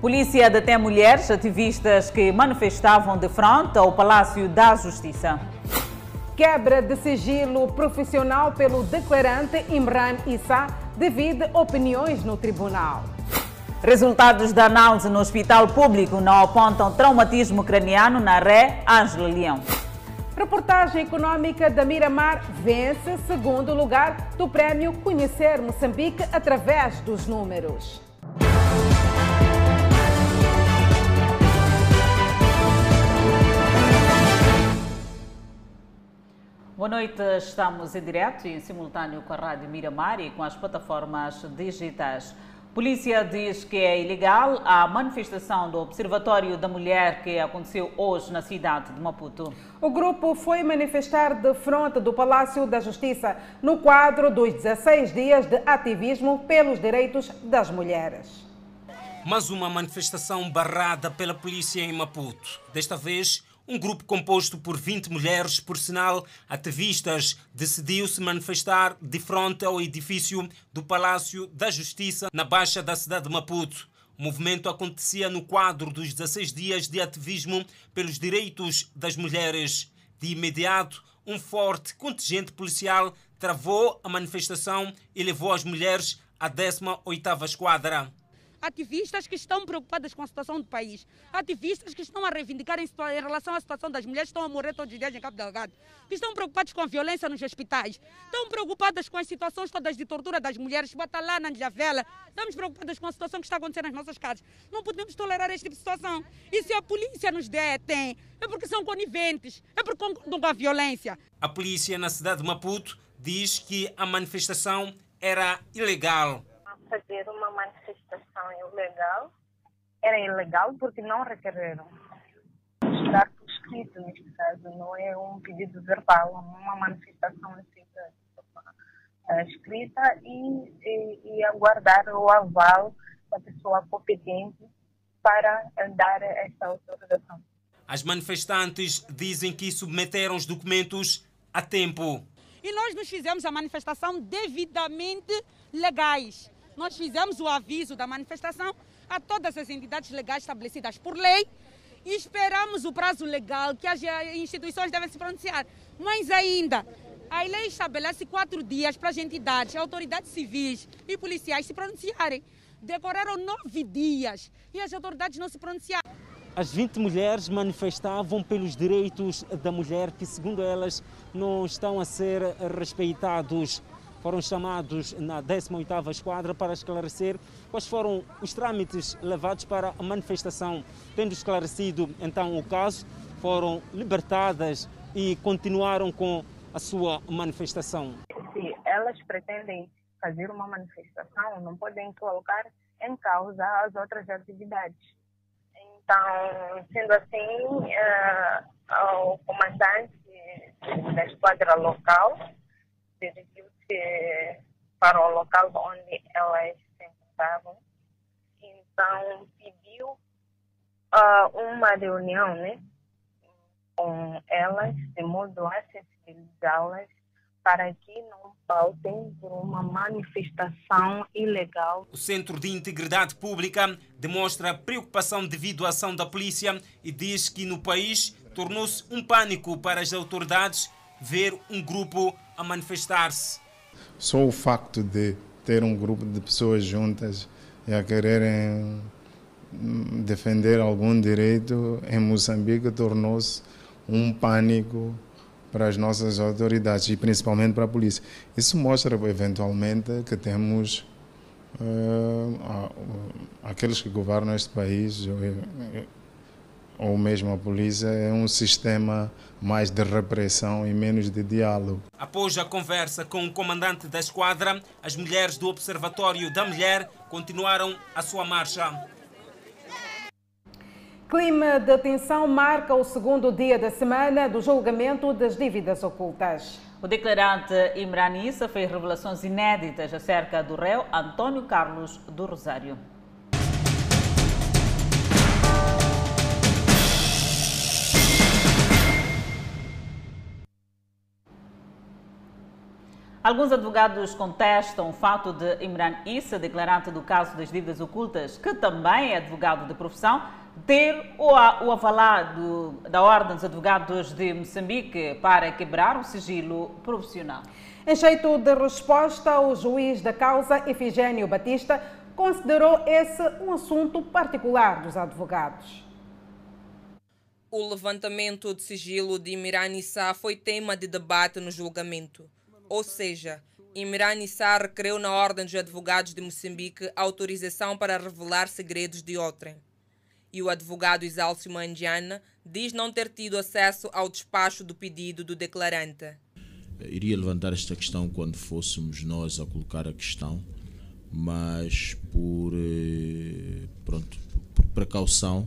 Polícia detém mulheres ativistas que manifestavam de frente ao Palácio da Justiça. Quebra de sigilo profissional pelo declarante Imran Issa devido opiniões no tribunal. Resultados da análise no hospital público não apontam traumatismo craniano na ré Ângela Leão. Reportagem econômica da Miramar vence segundo lugar do prêmio Conhecer Moçambique através dos números. Boa noite, estamos em direto e em simultâneo com a Rádio Miramar e com as plataformas digitais. Polícia diz que é ilegal a manifestação do Observatório da Mulher que aconteceu hoje na cidade de Maputo. O grupo foi manifestar de frente do Palácio da Justiça no quadro dos 16 dias de ativismo pelos direitos das mulheres. Mais uma manifestação barrada pela polícia em Maputo. Desta vez, um grupo composto por 20 mulheres, por sinal ativistas, decidiu se manifestar de frente ao edifício do Palácio da Justiça, na Baixa da cidade de Maputo. O movimento acontecia no quadro dos 16 dias de ativismo pelos direitos das mulheres. De imediato, um forte contingente policial travou a manifestação e levou as mulheres à 18ª Esquadra ativistas que estão preocupadas com a situação do país, ativistas que estão a reivindicar em, em, relação à situação das mulheres que estão a morrer todos os dias em Cabo Delgado, que estão preocupados com a violência nos hospitais, estão preocupadas com as situações todas de tortura das mulheres, bota lá na Njavela, estamos preocupadas com a situação que está acontecendo nas nossas casas. Não podemos tolerar este tipo de situação. E se a polícia nos detém, é porque são coniventes, é porque concordam com a violência. A polícia na cidade de Maputo diz que a manifestação era ilegal. Fazer uma manifestação ilegal. Era ilegal porque não requereram. Está por escrito neste caso, não é um pedido verbal, é uma manifestação escrita, escrita e, e, e aguardar o aval da pessoa competente para dar essa autorização. As manifestantes dizem que submeteram os documentos a tempo. E nós nos fizemos a manifestação devidamente legais nós fizemos o aviso da manifestação a todas as entidades legais estabelecidas por lei e esperamos o prazo legal que as instituições devem se pronunciar. Mas ainda, a lei estabelece quatro dias para as entidades, autoridades civis e policiais se pronunciarem. Decoraram nove dias e as autoridades não se pronunciaram. As 20 mulheres manifestavam pelos direitos da mulher que, segundo elas, não estão a ser respeitados foram chamados na 18ª Esquadra para esclarecer quais foram os trâmites levados para a manifestação. Tendo esclarecido então o caso, foram libertadas e continuaram com a sua manifestação. Se elas pretendem fazer uma manifestação, não podem colocar em causa as outras atividades. Então, sendo assim, uh, o comandante da esquadra local para o local onde elas se encontravam. Então, pediu uh, uma reunião né, com elas, de modo a sensibilizá-las para que não pautem por uma manifestação ilegal. O Centro de Integridade Pública demonstra preocupação devido à ação da polícia e diz que no país tornou-se um pânico para as autoridades ver um grupo a manifestar-se. Só o facto de ter um grupo de pessoas juntas e a quererem hum, defender algum direito em Moçambique tornou-se um pânico para as nossas autoridades e principalmente para a polícia. Isso mostra eventualmente que temos uh, aqueles que governam este país ou mesmo a polícia, é um sistema mais de repressão e menos de diálogo. Após a conversa com o comandante da esquadra, as mulheres do Observatório da Mulher continuaram a sua marcha. Clima de tensão marca o segundo dia da semana do julgamento das dívidas ocultas. O declarante Imran Issa fez revelações inéditas acerca do réu Antônio Carlos do Rosário. Alguns advogados contestam o fato de Imran Issa, declarante do caso das dívidas ocultas, que também é advogado de profissão, ter o, o avalado da Ordem dos Advogados de Moçambique para quebrar o sigilo profissional. Em jeito de resposta, o juiz da causa, Efigênio Batista, considerou esse um assunto particular dos advogados. O levantamento de sigilo de Imran Issa foi tema de debate no julgamento. Ou seja, Imran Issa requereu na Ordem dos Advogados de Moçambique autorização para revelar segredos de outrem. E o advogado Isálcio Mandiana diz não ter tido acesso ao despacho do pedido do declarante. Iria levantar esta questão quando fôssemos nós a colocar a questão, mas por, eh, pronto, por precaução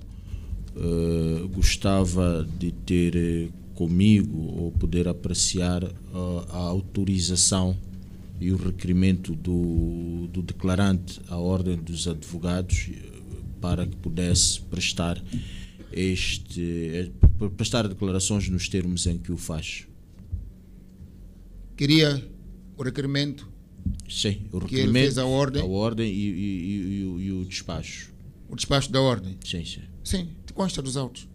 uh, gostava de ter eh, comigo ou poder apreciar uh, a autorização e o requerimento do, do declarante à Ordem dos Advogados para que pudesse prestar este prestar declarações nos termos em que o faz. Queria o requerimento. Sim, o requerimento. Que ele fez a ordem. A ordem e, e, e, o, e o despacho. O despacho da ordem? Sim, sim. Sim, consta dos autos.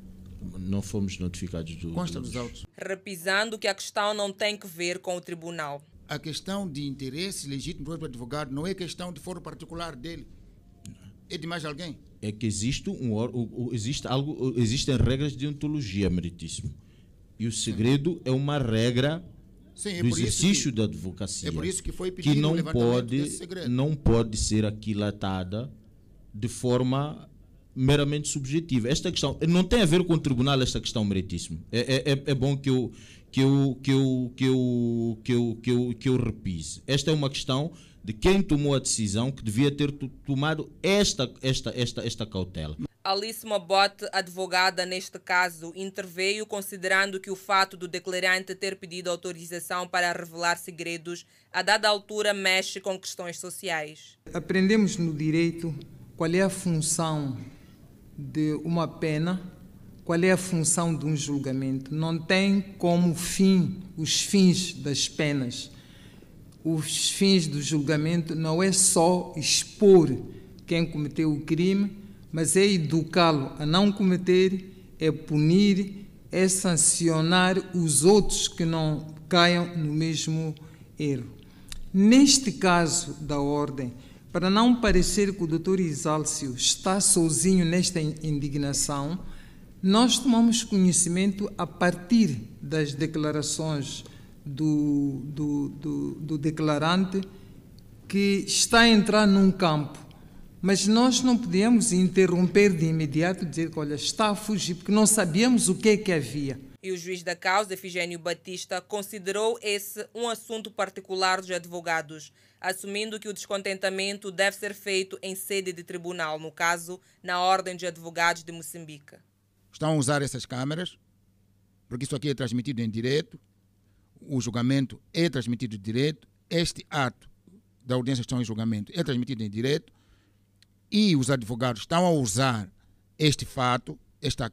Não fomos notificados do. Consta dos autos. Repisando que a questão não tem que ver com o tribunal. A questão de interesse legítimo do advogado não é questão de foro particular dele. É de mais alguém. É que existe um existe algo existem regras de ontologia meritíssimo. E o segredo Sim. é uma regra Sim, é do exercício que, da advocacia. É por isso que foi pedido que não pode não pode ser aquilatada de forma meramente subjetiva. Esta questão não tem a ver com o tribunal, esta questão meritíssimo. É, é, é bom que eu, que, eu, que, eu, que, eu, que, eu, que, eu, que eu repise. Esta é uma questão de quem tomou a decisão que devia ter tomado esta, esta, esta, esta cautela. Alice Mabote, advogada neste caso, interveio considerando que o fato do declarante ter pedido autorização para revelar segredos a dada altura mexe com questões sociais. Aprendemos no direito qual é a função de uma pena, qual é a função de um julgamento. Não tem como fim os fins das penas. Os fins do julgamento não é só expor quem cometeu o crime, mas é educá-lo a não cometer, é punir, é sancionar os outros que não caiam no mesmo erro. Neste caso da ordem, para não parecer que o doutor Isálcio está sozinho nesta indignação, nós tomamos conhecimento a partir das declarações do, do, do, do declarante que está a entrar num campo mas nós não podíamos interromper de imediato dizer que, olha, está a fugir, porque não sabíamos o que é que havia. E o juiz da causa, Efigênio Batista, considerou esse um assunto particular dos advogados, assumindo que o descontentamento deve ser feito em sede de tribunal, no caso, na Ordem de Advogados de Moçambique. Estão a usar essas câmeras, porque isso aqui é transmitido em direto, o julgamento é transmitido em direto, este ato da audiência estão em julgamento é transmitido em direto, e os advogados estão a usar este fato, esta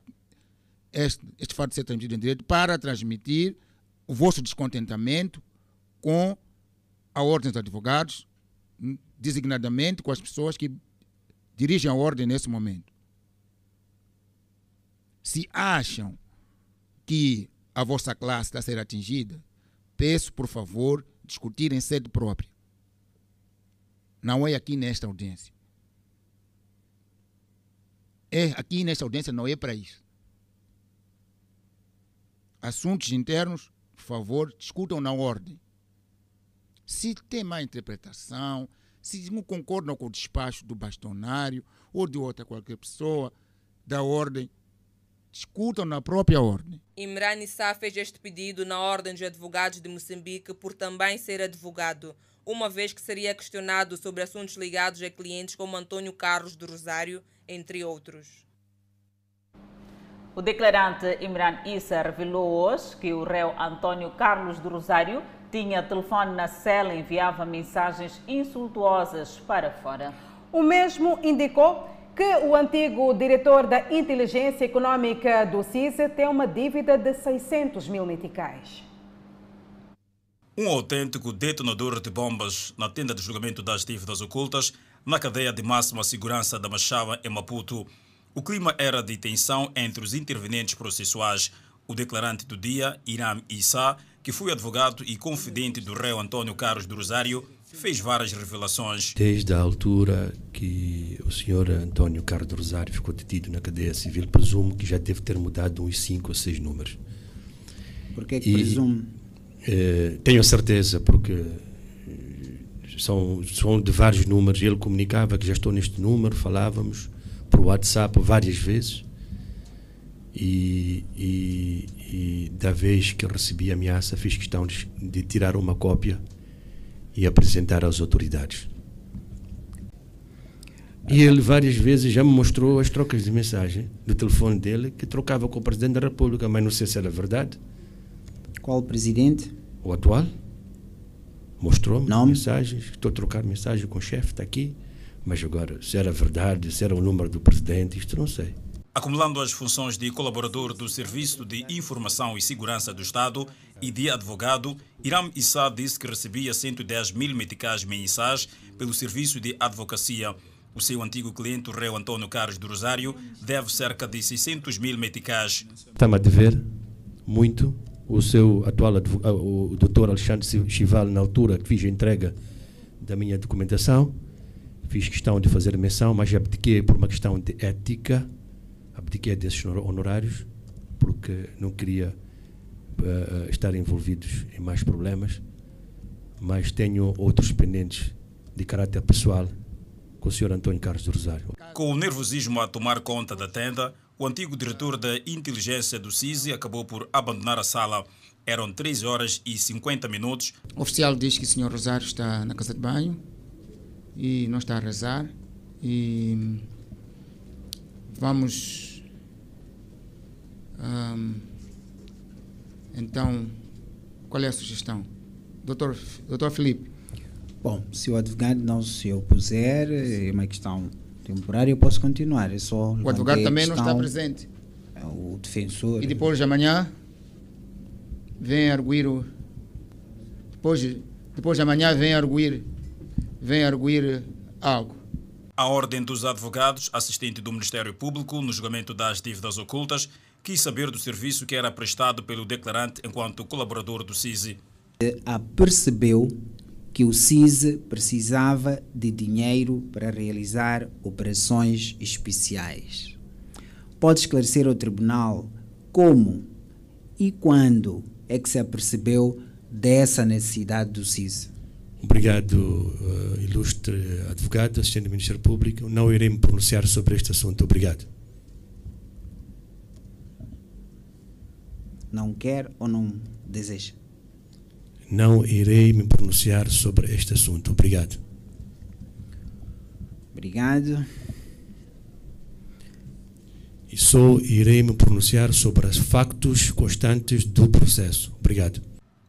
este, este fato de ser transmitido em direito para transmitir o vosso descontentamento com a Ordem dos Advogados, designadamente com as pessoas que dirigem a Ordem nesse momento. Se acham que a vossa classe está a ser atingida, peço, por favor, discutir em sede própria. Não é aqui nesta audiência. É aqui nesta audiência, não é para isso assuntos internos, por favor, discutam na ordem. Se tem má interpretação, se não concordam com o despacho do bastonário ou de outra qualquer pessoa da ordem, discutam na própria ordem. Imran Issa fez este pedido na Ordem dos Advogados de Moçambique por também ser advogado, uma vez que seria questionado sobre assuntos ligados a clientes como Antônio Carlos do Rosário, entre outros. O declarante Imran Issa revelou hoje que o réu António Carlos do Rosário tinha telefone na cela e enviava mensagens insultuosas para fora. O mesmo indicou que o antigo diretor da Inteligência Econômica do CISE tem uma dívida de 600 mil meticais. Um autêntico detonador de bombas na tenda de julgamento das dívidas ocultas na cadeia de máxima segurança da Machava, em Maputo. O clima era de tensão entre os intervenientes processuais. O declarante do dia, Iram Issa, que foi advogado e confidente do réu Antônio Carlos do Rosário, fez várias revelações. Desde a altura que o senhor Antônio Carlos do Rosário ficou detido na cadeia civil, presumo que já deve ter mudado uns cinco ou seis números. Por que, é que presume? Eh, tenho certeza, porque são, são de vários números. Ele comunicava que já estou neste número, falávamos por WhatsApp várias vezes. E, e, e da vez que recebi a ameaça, fiz questão de, de tirar uma cópia e apresentar às autoridades. E ele várias vezes já me mostrou as trocas de mensagem do telefone dele que trocava com o Presidente da República, mas não sei se era verdade. Qual presidente? O atual. Mostrou-me mensagens, estou a trocar mensagem com o chefe, está aqui. Mas agora, se era verdade, se era o número do presidente, isto não sei. Acumulando as funções de colaborador do Serviço de Informação e Segurança do Estado e de advogado, Iram Issa disse que recebia 110 mil meticais mensais pelo Serviço de Advocacia. O seu antigo cliente, o réu Antônio Carlos do Rosário, deve cerca de 600 mil meticais. Está-me a dever muito. O seu atual o doutor Alexandre Chival, na altura que fiz a entrega da minha documentação, fiz questão de fazer menção, mas abdiquei por uma questão de ética, abdiquei desses honorários, porque não queria uh, estar envolvidos em mais problemas, mas tenho outros pendentes de caráter pessoal com o Sr. Antônio Carlos do Rosário. Com o nervosismo a tomar conta da tenda, o antigo diretor da inteligência do CISI acabou por abandonar a sala. Eram 3 horas e 50 minutos. O oficial diz que o Sr. Rosário está na casa de banho e não está a rezar. E vamos. Um, então, qual é a sugestão? Doutor, doutor Felipe. Bom, se o advogado não se opuser, é uma questão temporária, eu posso continuar. É só o advogado também não está presente. É o defensor. E depois de amanhã, vem arguir o. Depois, depois de amanhã, vem arguir, vem arguir algo. A Ordem dos Advogados, assistente do Ministério Público no julgamento das dívidas ocultas, quis saber do serviço que era prestado pelo declarante enquanto colaborador do CISI. Percebeu que o CISE precisava de dinheiro para realizar operações especiais. Pode esclarecer ao tribunal como e quando é que se apercebeu dessa necessidade do CISE? Obrigado, uh, ilustre advogado, assistente do Ministério Público. Não irei me pronunciar sobre este assunto. Obrigado. Não quer ou não deseja? não irei me pronunciar sobre este assunto. Obrigado. Obrigado. E só irei me pronunciar sobre os factos constantes do processo. Obrigado.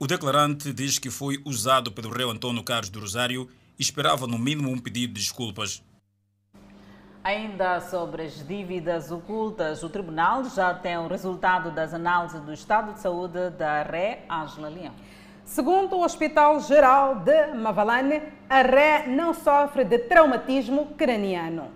O declarante diz que foi usado pelo réu Antônio Carlos do Rosário e esperava no mínimo um pedido de desculpas. Ainda sobre as dívidas ocultas, o tribunal já tem o resultado das análises do estado de saúde da Ré Ângela Leão. Segundo o Hospital Geral de Mavalane, a ré não sofre de traumatismo craniano.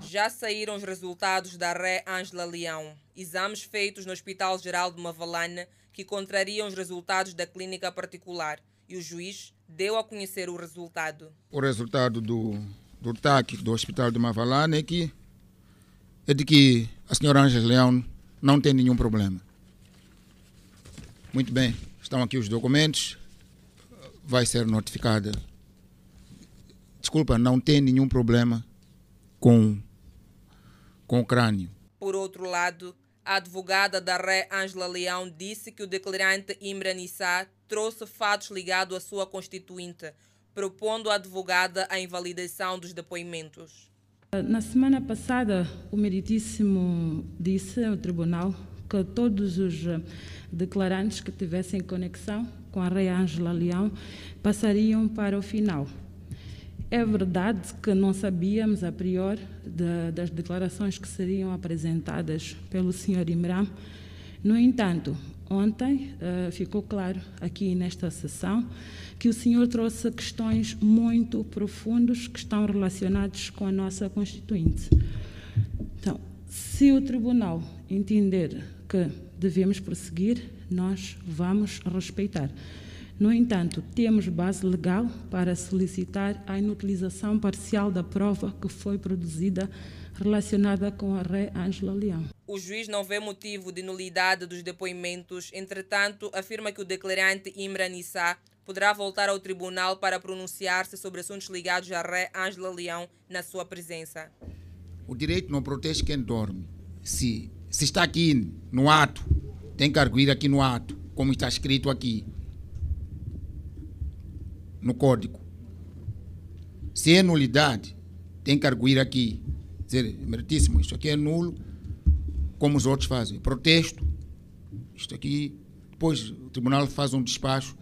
Já saíram os resultados da ré Ângela Leão, exames feitos no Hospital Geral de Mavalane que contrariam os resultados da clínica particular e o juiz deu a conhecer o resultado. O resultado do, do TAC do Hospital de Mavalane é, que, é de que a senhora Ângela Leão não tem nenhum problema. Muito bem. Estão aqui os documentos. Vai ser notificada. Desculpa, não tem nenhum problema com, com o crânio. Por outro lado, a advogada da Ré Ângela Leão disse que o declarante Imran Issa trouxe fatos ligados à sua constituinte, propondo à advogada a invalidação dos depoimentos. Na semana passada, o meritíssimo disse ao tribunal que todos os declarantes que tivessem conexão com a Rei Ângela Leão passariam para o final. É verdade que não sabíamos a priori de, das declarações que seriam apresentadas pelo Sr. Imran. No entanto, ontem uh, ficou claro aqui nesta sessão que o senhor trouxe questões muito profundas que estão relacionadas com a nossa Constituinte. Então, se o Tribunal entender que devemos prosseguir, nós vamos respeitar. No entanto, temos base legal para solicitar a inutilização parcial da prova que foi produzida relacionada com a ré Ângela Leão. O juiz não vê motivo de nulidade dos depoimentos, entretanto, afirma que o declarante Imran Issa poderá voltar ao tribunal para pronunciar-se sobre assuntos ligados à ré Ângela Leão na sua presença. O direito não protege quem dorme. Se, se está aqui no ato, tem que arguir aqui no ato, como está escrito aqui no código. Se é nulidade, tem que arguir aqui dizer, meritíssimo, isto aqui é nulo, como os outros fazem. Protesto, isto aqui, depois o tribunal faz um despacho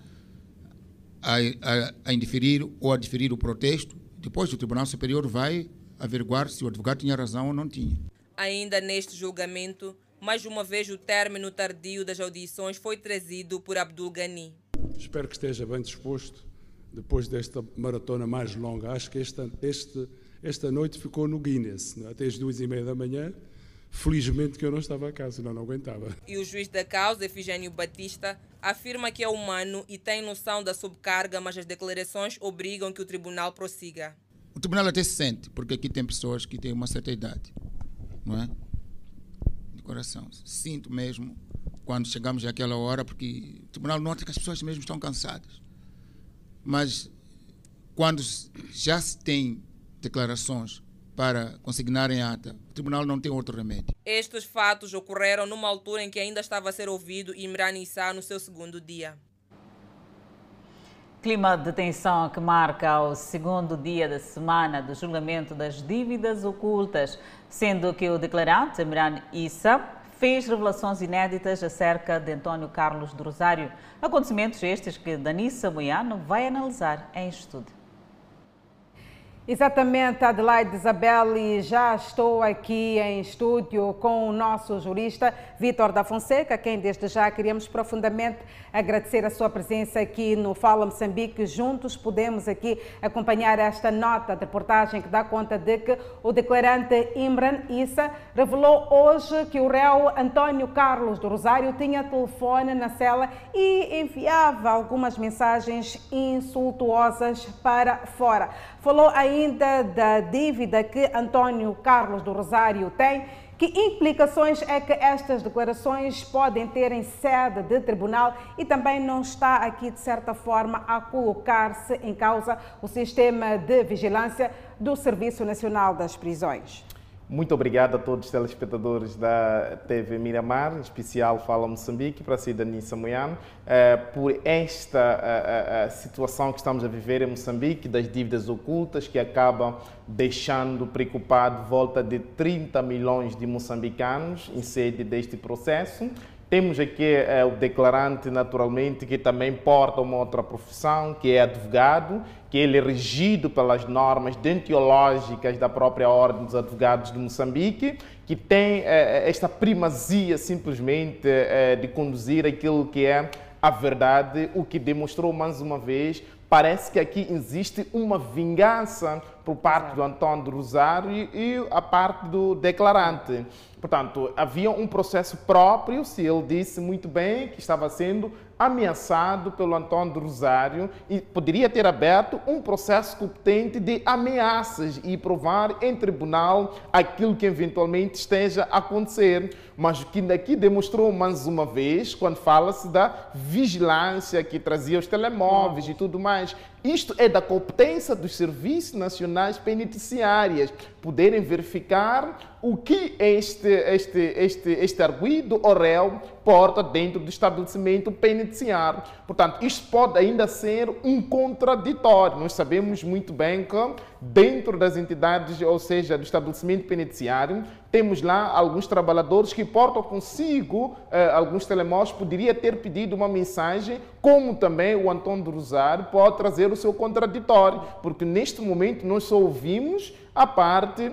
a, a, a indeferir ou a diferir o protesto, depois o Tribunal Superior vai averiguar se o advogado tinha razão ou não tinha. Ainda neste julgamento, mais uma vez o término tardio das audições foi trazido por Abdul Ghani. Espero que esteja bem disposto depois desta maratona mais longa. Acho que esta, este esta noite ficou no Guinness, é? até as duas e meia da manhã. Felizmente que eu não estava a casa, senão não aguentava. E o juiz da causa, Efigênio Batista, afirma que é humano e tem noção da subcarga, mas as declarações obrigam que o tribunal prossiga. O tribunal até se sente, porque aqui tem pessoas que têm uma certa idade, não é? De coração. Sinto mesmo quando chegamos àquela hora, porque o tribunal nota que as pessoas mesmo estão cansadas. Mas quando já se tem declarações para consignarem ata, o tribunal não tem outro remédio. Estes fatos ocorreram numa altura em que ainda estava a ser ouvido Imran Issa no seu segundo dia. Clima de tensão que marca o segundo dia da semana do julgamento das dívidas ocultas, sendo que o declarante Imran Issa fez revelações inéditas acerca de António Carlos do Rosário. Acontecimentos estes que Danissa Moiano vai analisar em estudo. Exatamente, Adelaide Isabel, e já estou aqui em estúdio com o nosso jurista Vitor da Fonseca, quem desde já queríamos profundamente agradecer a sua presença aqui no Fala Moçambique. Juntos podemos aqui acompanhar esta nota de reportagem que dá conta de que o declarante Imran Issa revelou hoje que o réu António Carlos do Rosário tinha telefone na cela e enviava algumas mensagens insultuosas para fora. Falou ainda da dívida que António Carlos do Rosário tem. Que implicações é que estas declarações podem ter em sede de tribunal e também não está aqui, de certa forma, a colocar-se em causa o sistema de vigilância do Serviço Nacional das Prisões? Muito obrigado a todos os telespectadores da TV Miramar, em especial Fala Moçambique, para a cidadania samoiana, eh, por esta eh, eh, situação que estamos a viver em Moçambique, das dívidas ocultas que acabam deixando preocupado volta de 30 milhões de moçambicanos em sede deste processo. Temos aqui é, o declarante, naturalmente, que também porta uma outra profissão, que é advogado, que ele é regido pelas normas deontológicas da própria Ordem dos Advogados de Moçambique, que tem é, esta primazia simplesmente de conduzir aquilo que é a verdade, o que demonstrou mais uma vez parece que aqui existe uma vingança por parte do Antônio do Rosário e, e a parte do declarante. Portanto, havia um processo próprio, se ele disse muito bem que estava sendo ameaçado pelo Antônio do Rosário e poderia ter aberto um processo competente de ameaças e provar em tribunal aquilo que eventualmente esteja a acontecer. Mas o que daqui demonstrou mais uma vez, quando fala-se da vigilância que trazia os telemóveis e tudo mais, isto é da competência dos serviços nacionais penitenciários poderem verificar o que este, este, este, este arguido ou réu porta dentro do estabelecimento penitenciário. Portanto, isto pode ainda ser um contraditório. Nós sabemos muito bem que dentro das entidades, ou seja, do estabelecimento penitenciário, temos lá alguns trabalhadores que portam consigo eh, alguns telemóveis, poderia ter pedido uma mensagem, como também o Antônio do Rosário pode trazer o seu contraditório, porque neste momento nós só ouvimos a parte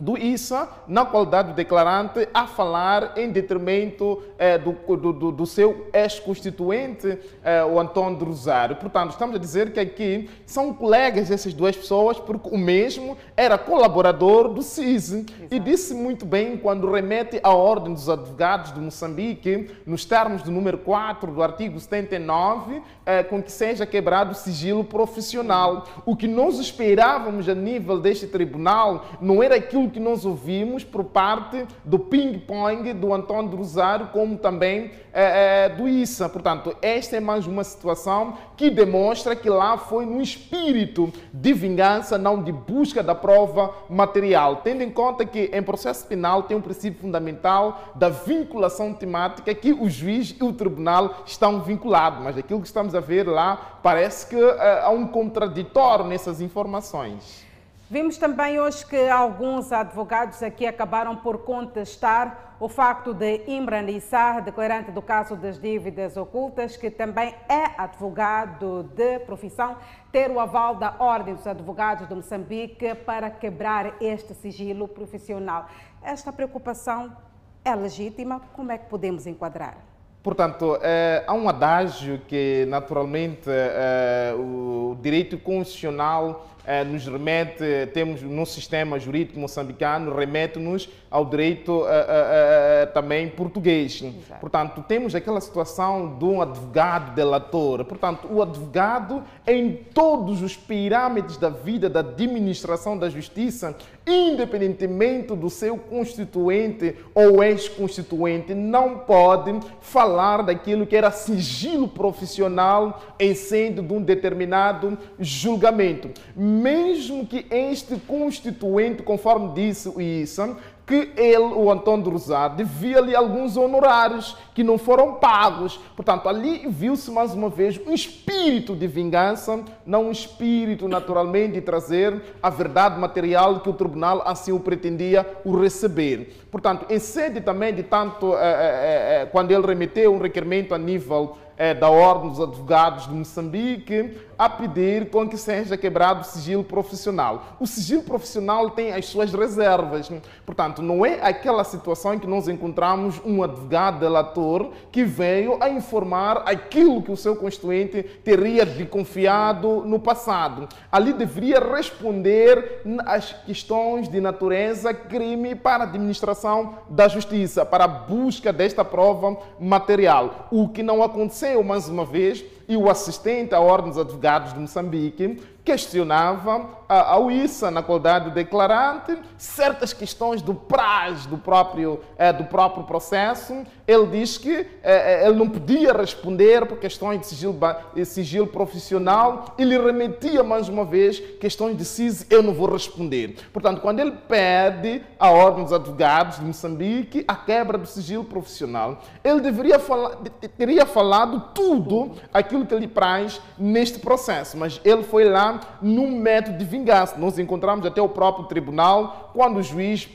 do ISA, na qualidade de declarante, a falar em detrimento eh, do, do, do, seu ex-constituinte, eh, o Antônio de Rosário. Portanto, estamos a dizer que aqui são colegas essas duas pessoas, porque o mesmo era colaborador do CISE e disse muito bem quando remete à Ordem dos Advogados de Moçambique, nos termos do número 4 do artigo 79, eh, com que seja quebrado o sigilo profissional. O que nós esperávamos a nível deste tribunal não era aquilo que nós ouvimos por parte do ping-pong do Antônio do Rosário, como também é, é, do ISA. Portanto, esta é mais uma situação que demonstra que lá foi no espírito de vingança, não de busca da prova material, tendo em conta que em processo penal tem um princípio fundamental da vinculação temática que o juiz e o tribunal estão vinculados, mas aquilo que estamos a ver lá parece que é, há um contraditório nessas informações. Vimos também hoje que alguns advogados aqui acabaram por contestar o facto de Imran Issa, declarante do caso das dívidas ocultas, que também é advogado de profissão, ter o aval da Ordem dos Advogados de Moçambique para quebrar este sigilo profissional. Esta preocupação é legítima? Como é que podemos enquadrar? Portanto, é, há um adágio que, naturalmente, é, o direito constitucional é, nos remete, temos no sistema jurídico moçambicano, remete-nos ao direito é, é, também português. Exato. Portanto, temos aquela situação de um advogado delator. Portanto, o advogado, em todos os pirâmides da vida da administração da justiça, independentemente do seu constituinte ou ex-constituinte, não pode falar daquilo que era sigilo profissional em sendo de um determinado julgamento. Mesmo que este constituinte, conforme disse o Issa, que ele, o Antônio de Rosário, devia-lhe alguns honorários que não foram pagos. Portanto, ali viu-se mais uma vez um espírito de vingança, não um espírito naturalmente de trazer a verdade material que o tribunal assim o pretendia o receber. Portanto, em sede também de tanto, é, é, é, quando ele remeteu um requerimento a nível é, da Ordem dos Advogados de Moçambique a pedir com que seja quebrado o sigilo profissional. O sigilo profissional tem as suas reservas. Portanto, não é aquela situação em que nós encontramos um advogado delator que veio a informar aquilo que o seu constituinte teria desconfiado no passado. Ali deveria responder às questões de natureza crime para a administração da justiça, para a busca desta prova material. O que não aconteceu, mais uma vez, e o assistente à Ordem dos Advogados de Moçambique questionava a, a UISA, na qualidade de declarante, certas questões do prazo do próprio, é, do próprio processo. Ele diz que é, ele não podia responder por questões de sigilo, sigilo profissional e lhe remetia mais uma vez questões de CIS, eu não vou responder. Portanto, quando ele pede à Ordem dos Advogados de Moçambique a quebra do sigilo profissional, ele deveria falar, teria falado tudo aquilo que lhe traz neste processo, mas ele foi lá num método de vingança. Nós encontramos até o próprio tribunal, quando o juiz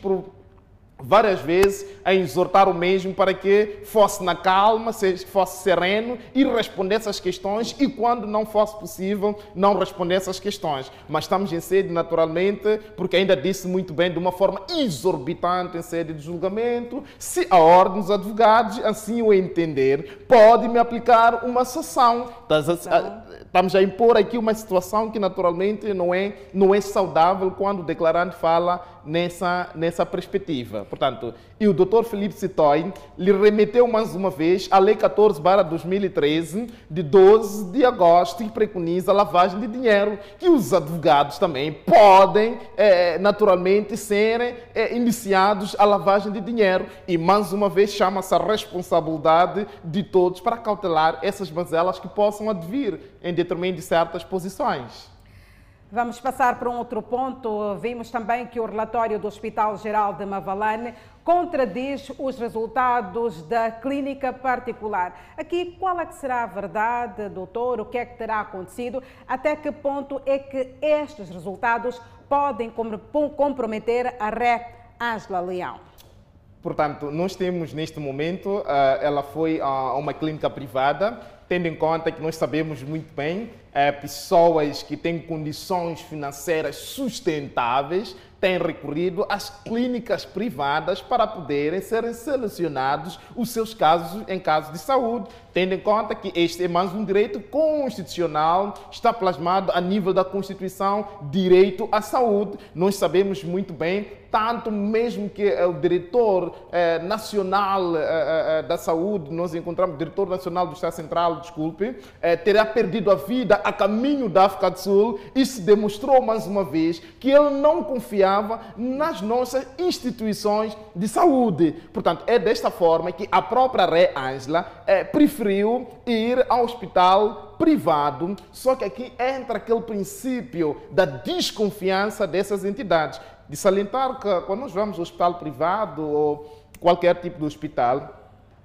várias vezes a exortar o mesmo para que fosse na calma, fosse sereno e respondesse às questões e quando não fosse possível, não respondesse às questões. Mas estamos em sede, naturalmente, porque ainda disse muito bem, de uma forma exorbitante em sede de julgamento, se a ordem dos advogados assim o entender, pode me aplicar uma sanção. Estamos a impor aqui uma situação que naturalmente não é, não é saudável quando o declarante fala nessa, nessa perspectiva. Portanto, e o Dr. Felipe Citoy lhe remeteu mais uma vez a Lei 14 2013, de 12 de agosto, que preconiza a lavagem de dinheiro, que os advogados também podem, é, naturalmente, serem é, iniciados a lavagem de dinheiro. E mais uma vez chama-se a responsabilidade de todos para cautelar essas mazelas que possam advir em detrimento de certas posições. Vamos passar para um outro ponto. Vimos também que o relatório do Hospital Geral de Mavalane contradiz os resultados da clínica particular. Aqui, qual é que será a verdade, doutor? O que é que terá acontecido? Até que ponto é que estes resultados podem comprometer a ré Ângela Leão? Portanto, nós temos neste momento, eh, ela foi a uma clínica privada, tendo em conta que nós sabemos muito bem, é, pessoas que têm condições financeiras sustentáveis têm recorrido às clínicas privadas para poderem serem selecionados os seus casos em casos de saúde, tendo em conta que este é mais um direito constitucional, está plasmado a nível da Constituição, direito à saúde. Nós sabemos muito bem tanto mesmo que o diretor eh, nacional eh, eh, da saúde, nós encontramos diretor nacional do Estado Central, desculpe, terá perdido a vida a caminho da África do Sul se demonstrou mais uma vez que ele não confiava nas nossas instituições de saúde. Portanto, é desta forma que a própria Ré Ângela preferiu ir ao hospital privado, só que aqui entra aquele princípio da desconfiança dessas entidades. De salientar que quando nós vamos ao hospital privado ou qualquer tipo de hospital,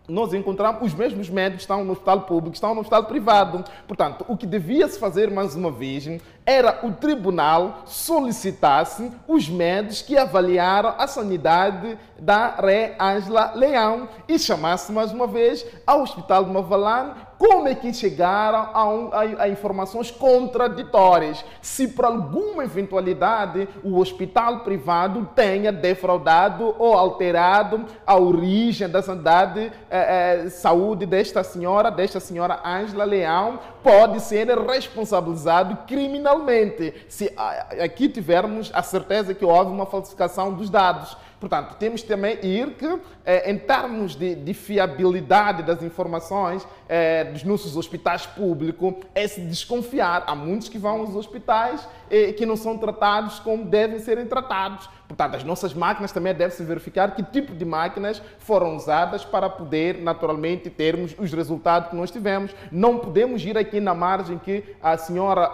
nós encontramos os mesmos médicos estão no hospital público, estão no hospital privado. Portanto, o que devia se fazer mais uma vez era o tribunal solicitasse os médicos que avaliaram a sanidade da Ré Ângela Leão e chamasse mais uma vez ao Hospital de Mavalane como é que chegaram a, um, a, a, informações contraditórias? Se por alguma eventualidade o hospital privado tenha defraudado ou alterado a origem da sanidade, eh, eh, saúde desta senhora, desta senhora Ângela Leão, pode ser responsabilizado criminalmente se aqui tivermos a certeza que houve uma falsificação dos dados. Portanto, temos também ir que, eh, em termos de, de, fiabilidade das informações eh, dos nossos hospitais públicos, é se desconfiar. Há muitos que vão aos hospitais eh, que não são tratados como devem serem tratados. Portanto, as nossas máquinas também deve-se verificar que tipo de máquinas foram usadas para poder, naturalmente, termos os resultados que nós tivemos. Não podemos ir aqui na margem que a senhora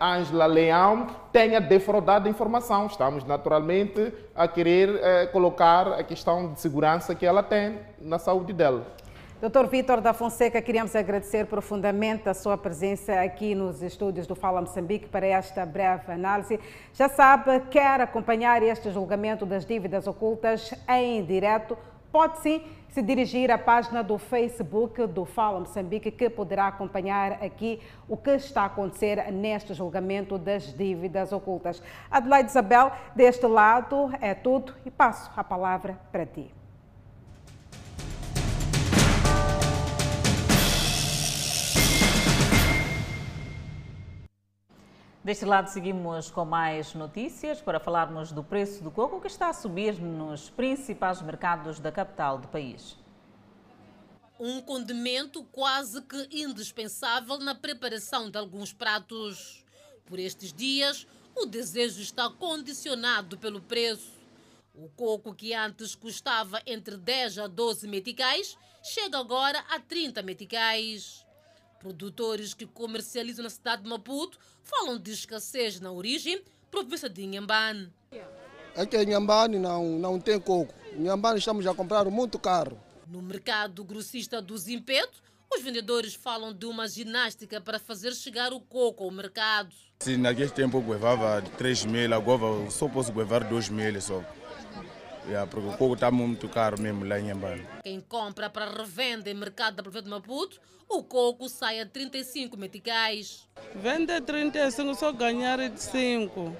Ângela Leão tenha defraudado a informação. Estamos, naturalmente, a querer eh, colocar a questão de segurança que ela tem na saúde dela. Doutor Vitor da Fonseca, queríamos agradecer profundamente a sua presença aqui nos estúdios do Fala Moçambique para esta breve análise. Já sabe, quer acompanhar este julgamento das dívidas ocultas em direto, pode sim se dirigir à página do Facebook do Fala Moçambique, que poderá acompanhar aqui o que está a acontecer neste julgamento das dívidas ocultas. Adelaide Isabel, deste lado é tudo e passo a palavra para ti. Deste lado seguimos com mais notícias para falarmos do preço do coco que está a subir nos principais mercados da capital do país. Um condimento quase que indispensável na preparação de alguns pratos. Por estes dias, o desejo está condicionado pelo preço. O coco que antes custava entre 10 a 12 meticais chega agora a 30 meticais. Produtores que comercializam na cidade de Maputo falam de escassez na origem, província de Inhambane. Aqui em Inhambane não, não tem coco. Em Inhambane estamos a comprar muito caro. No mercado grossista do Zimpeto, os vendedores falam de uma ginástica para fazer chegar o coco ao mercado. Se naquele tempo eu levava 3 mil, agora só posso levar 2 mil só. Yeah, porque o coco está muito caro mesmo lá em Ambane. Quem compra para revenda em mercado da Província de Maputo, o coco sai a 35 meticais. Vende 35, só ganhar 5.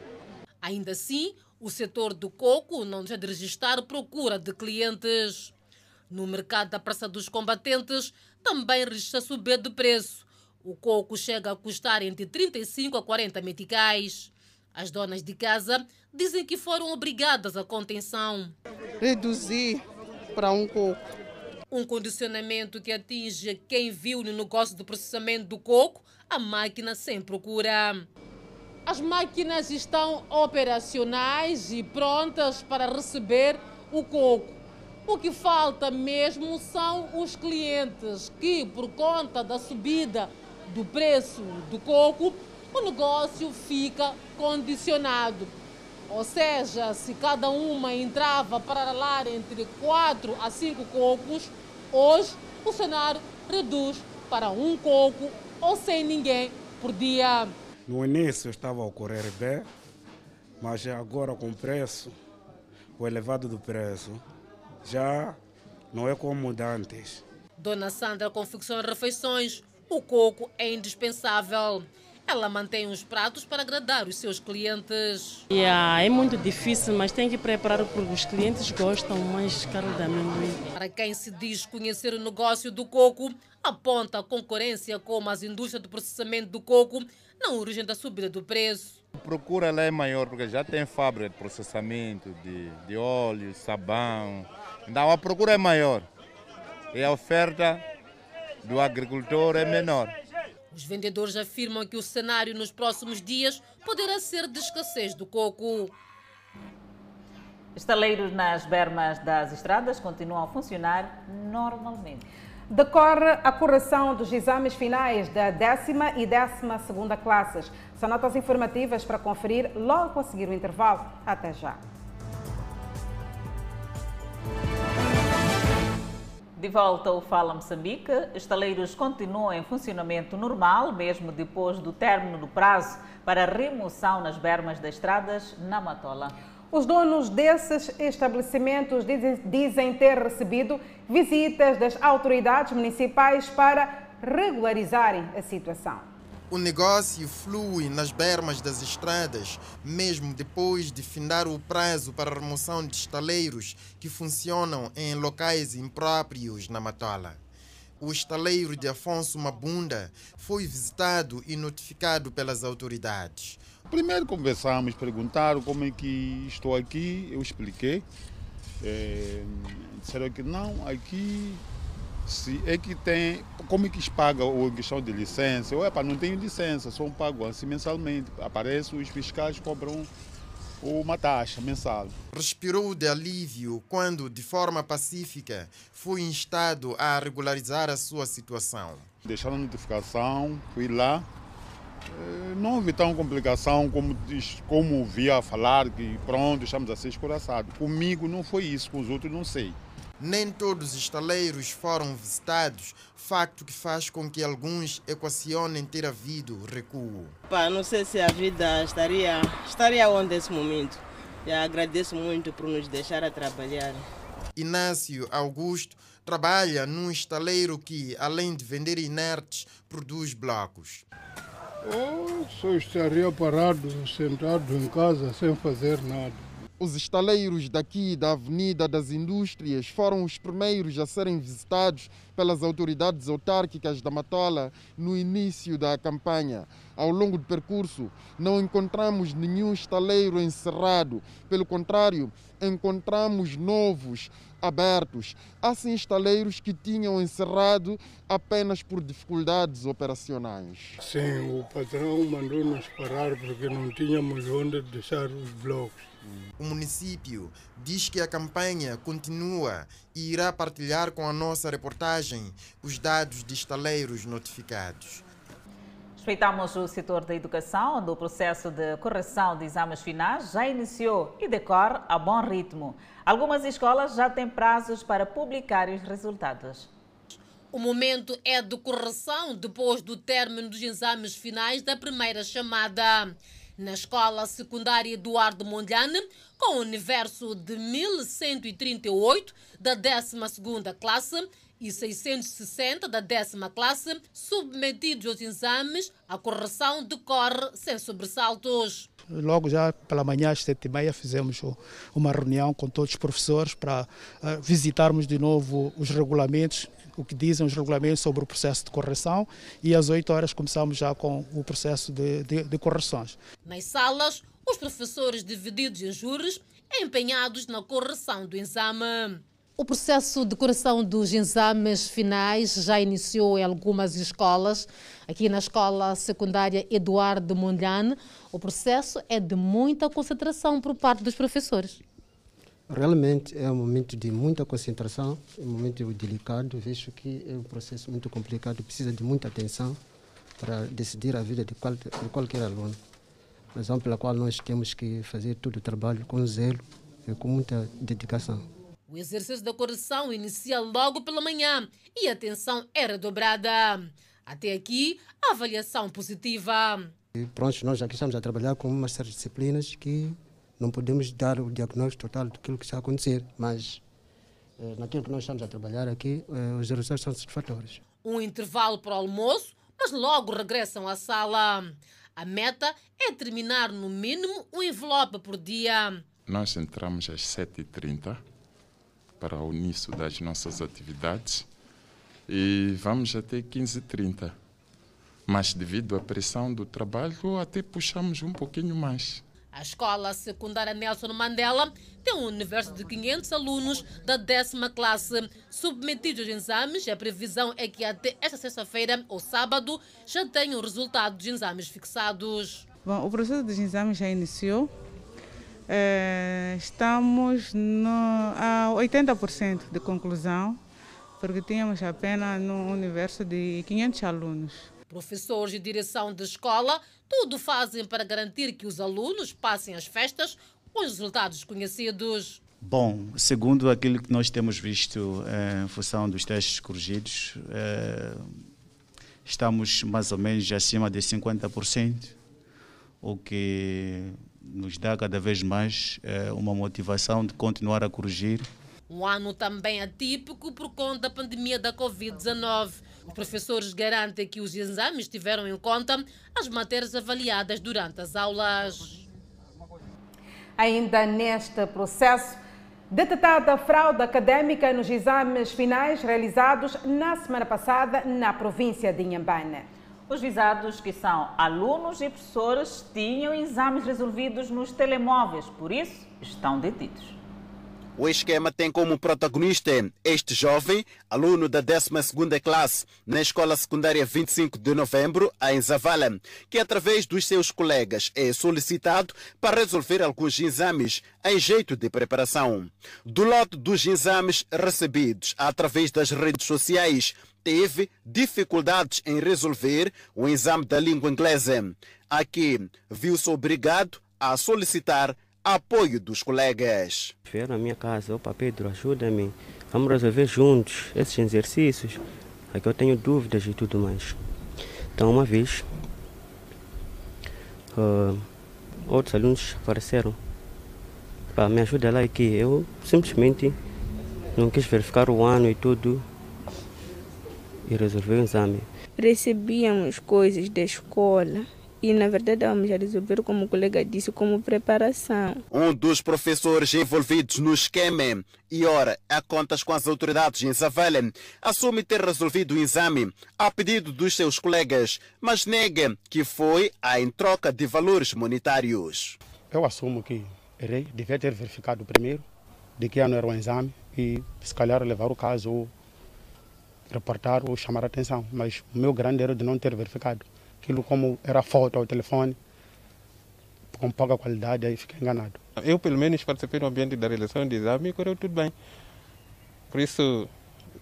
Ainda assim, o setor do coco não deixa de registrar procura de clientes. No mercado da Praça dos Combatentes, também registra subir de preço. O coco chega a custar entre 35 a 40 meticais. As donas de casa dizem que foram obrigadas à contenção. Reduzir para um coco. Um condicionamento que atinge quem viu no negócio do processamento do coco a máquina sem procura. As máquinas estão operacionais e prontas para receber o coco. O que falta mesmo são os clientes que, por conta da subida do preço do coco, o negócio fica condicionado. Ou seja, se cada uma entrava para lá entre 4 a 5 cocos, hoje o cenário reduz para um coco ou sem ninguém por dia. No início estava a ocorrer bem, mas agora com o preço, o elevado do preço, já não é como antes. Dona Sandra confecciona refeições, o coco é indispensável. Ela mantém os pratos para agradar os seus clientes. Yeah, é muito difícil, mas tem que preparar porque os clientes gostam mais caro de amendoim. Para quem se diz conhecer o negócio do coco, aponta a concorrência como as indústrias de processamento do coco na origem da subida do preço. A procura lá é maior porque já tem fábrica de processamento de, de óleo, sabão. Então a procura é maior e a oferta do agricultor é menor. Os vendedores afirmam que o cenário nos próximos dias poderá ser de escassez do coco. Estaleiros nas bermas das estradas continuam a funcionar normalmente. Decorre a correção dos exames finais da décima e décima segunda classes. São notas informativas para conferir logo a seguir o intervalo. Até já. De volta ao Fala Moçambique, estaleiros continuam em funcionamento normal, mesmo depois do término do prazo para remoção nas bermas das estradas na Matola. Os donos desses estabelecimentos dizem ter recebido visitas das autoridades municipais para regularizarem a situação. O negócio flui nas bermas das estradas, mesmo depois de findar o prazo para a remoção de estaleiros que funcionam em locais impróprios na Matola. O estaleiro de Afonso Mabunda foi visitado e notificado pelas autoridades. Primeiro conversamos, perguntaram como é que estou aqui, eu expliquei. É, disseram que não, aqui se é que tem, como é que se paga a questão de licença? Eu, epa, não tenho licença, só pago assim mensalmente. Aparece, os fiscais cobram uma taxa mensal. Respirou de alívio quando, de forma pacífica, foi instado a regularizar a sua situação. Deixaram a notificação, fui lá. Eh, não houve tão complicação como, como via falar que pronto, estamos a ser escoraçados. Comigo não foi isso, com os outros não sei. Nem todos os estaleiros foram visitados, facto que faz com que alguns equacionem ter havido recuo. Pá, não sei se a vida estaria, estaria onde nesse momento. Eu agradeço muito por nos deixar a trabalhar. Inácio Augusto trabalha num estaleiro que, além de vender inertes, produz blocos. Eu só estaria parado, sentado em casa, sem fazer nada. Os estaleiros daqui da Avenida das Indústrias foram os primeiros a serem visitados pelas autoridades autárquicas da Matola no início da campanha. Ao longo do percurso, não encontramos nenhum estaleiro encerrado. Pelo contrário, encontramos novos abertos. Há sim estaleiros que tinham encerrado apenas por dificuldades operacionais. Sim, o patrão mandou-nos parar porque não tínhamos onde deixar os blocos. O município diz que a campanha continua e irá partilhar com a nossa reportagem os dados de estaleiros notificados. Respeitamos o setor da educação, onde o processo de correção de exames finais já iniciou e decorre a bom ritmo. Algumas escolas já têm prazos para publicar os resultados. O momento é de correção depois do término dos exames finais da primeira chamada na escola secundária Eduardo Mondlane, com o universo de 1138 da 12ª classe e 660 da décima classe, submetidos aos exames, a correção decorre sem sobressaltos. Logo já pela manhã às sete e meia fizemos uma reunião com todos os professores para uh, visitarmos de novo os regulamentos o que dizem os regulamentos sobre o processo de correção e às 8 horas começamos já com o processo de, de, de correções. Nas salas, os professores divididos em júris empenhados na correção do exame. O processo de correção dos exames finais já iniciou em algumas escolas. Aqui na escola secundária Eduardo Mondlane, o processo é de muita concentração por parte dos professores. Realmente é um momento de muita concentração, é um momento delicado, vejo que é um processo muito complicado, precisa de muita atenção para decidir a vida de, qual, de qualquer aluno. Razão pela qual nós temos que fazer todo o trabalho com zelo e com muita dedicação. O exercício da correção inicia logo pela manhã e a atenção era dobrada. Até aqui, a avaliação positiva. E pronto, nós aqui estamos a trabalhar com uma série de disciplinas que não podemos dar o diagnóstico total daquilo que está a acontecer, mas eh, naquilo que nós estamos a trabalhar aqui, eh, os resultados são satisfatórios. Um intervalo para o almoço, mas logo regressam à sala. A meta é terminar no mínimo um envelope por dia. Nós entramos às 7h30 para o início das nossas atividades e vamos até 15h30. Mas devido à pressão do trabalho, até puxamos um pouquinho mais. A escola secundária Nelson Mandela tem um universo de 500 alunos da décima classe submetidos aos exames. A previsão é que até esta sexta-feira ou sábado já tenham o resultado dos exames fixados. Bom, o processo dos exames já iniciou. É, estamos no, a 80% de conclusão, porque tínhamos apenas no universo de 500 alunos. Professores e direção de escola tudo fazem para garantir que os alunos passem as festas com os resultados conhecidos. Bom, segundo aquilo que nós temos visto eh, em função dos testes corrigidos, eh, estamos mais ou menos acima de 50%, o que nos dá cada vez mais eh, uma motivação de continuar a corrigir. Um ano também atípico por conta da pandemia da Covid-19. Os professores garantem que os exames tiveram em conta as matérias avaliadas durante as aulas. Ainda neste processo, detetada fraude académica nos exames finais realizados na semana passada na província de Inhambane. Os visados, que são alunos e professores, tinham exames resolvidos nos telemóveis, por isso estão detidos. O esquema tem como protagonista este jovem, aluno da 12ª classe na Escola Secundária 25 de Novembro, em Zavala, que através dos seus colegas é solicitado para resolver alguns exames em jeito de preparação. Do lote dos exames recebidos através das redes sociais, teve dificuldades em resolver o exame da língua inglesa. Aqui viu-se obrigado a solicitar apoio dos colegas. Vieram à minha casa, opa Pedro, ajuda-me, vamos resolver juntos esses exercícios, aqui eu tenho dúvidas e tudo mais. Então uma vez, uh, outros alunos apareceram para me ajudar lá aqui. Eu simplesmente não quis verificar o ano e tudo e resolvi o exame. Recebíamos coisas da escola e na verdade vamos a resolver, como o colega disse, como preparação. Um dos professores envolvidos no esquema e ora a contas com as autoridades em Zavele assume ter resolvido o exame a pedido dos seus colegas, mas nega que foi em troca de valores monetários. Eu assumo que errei, devia ter verificado primeiro de que ano era o exame e se calhar levar o caso ou reportar ou chamar a atenção, mas o meu grande erro de não ter verificado aquilo como era foto ao telefone, com pouca qualidade, aí fiquei enganado. Eu, pelo menos, participei no ambiente da realização de exame e correu tudo bem. Por isso,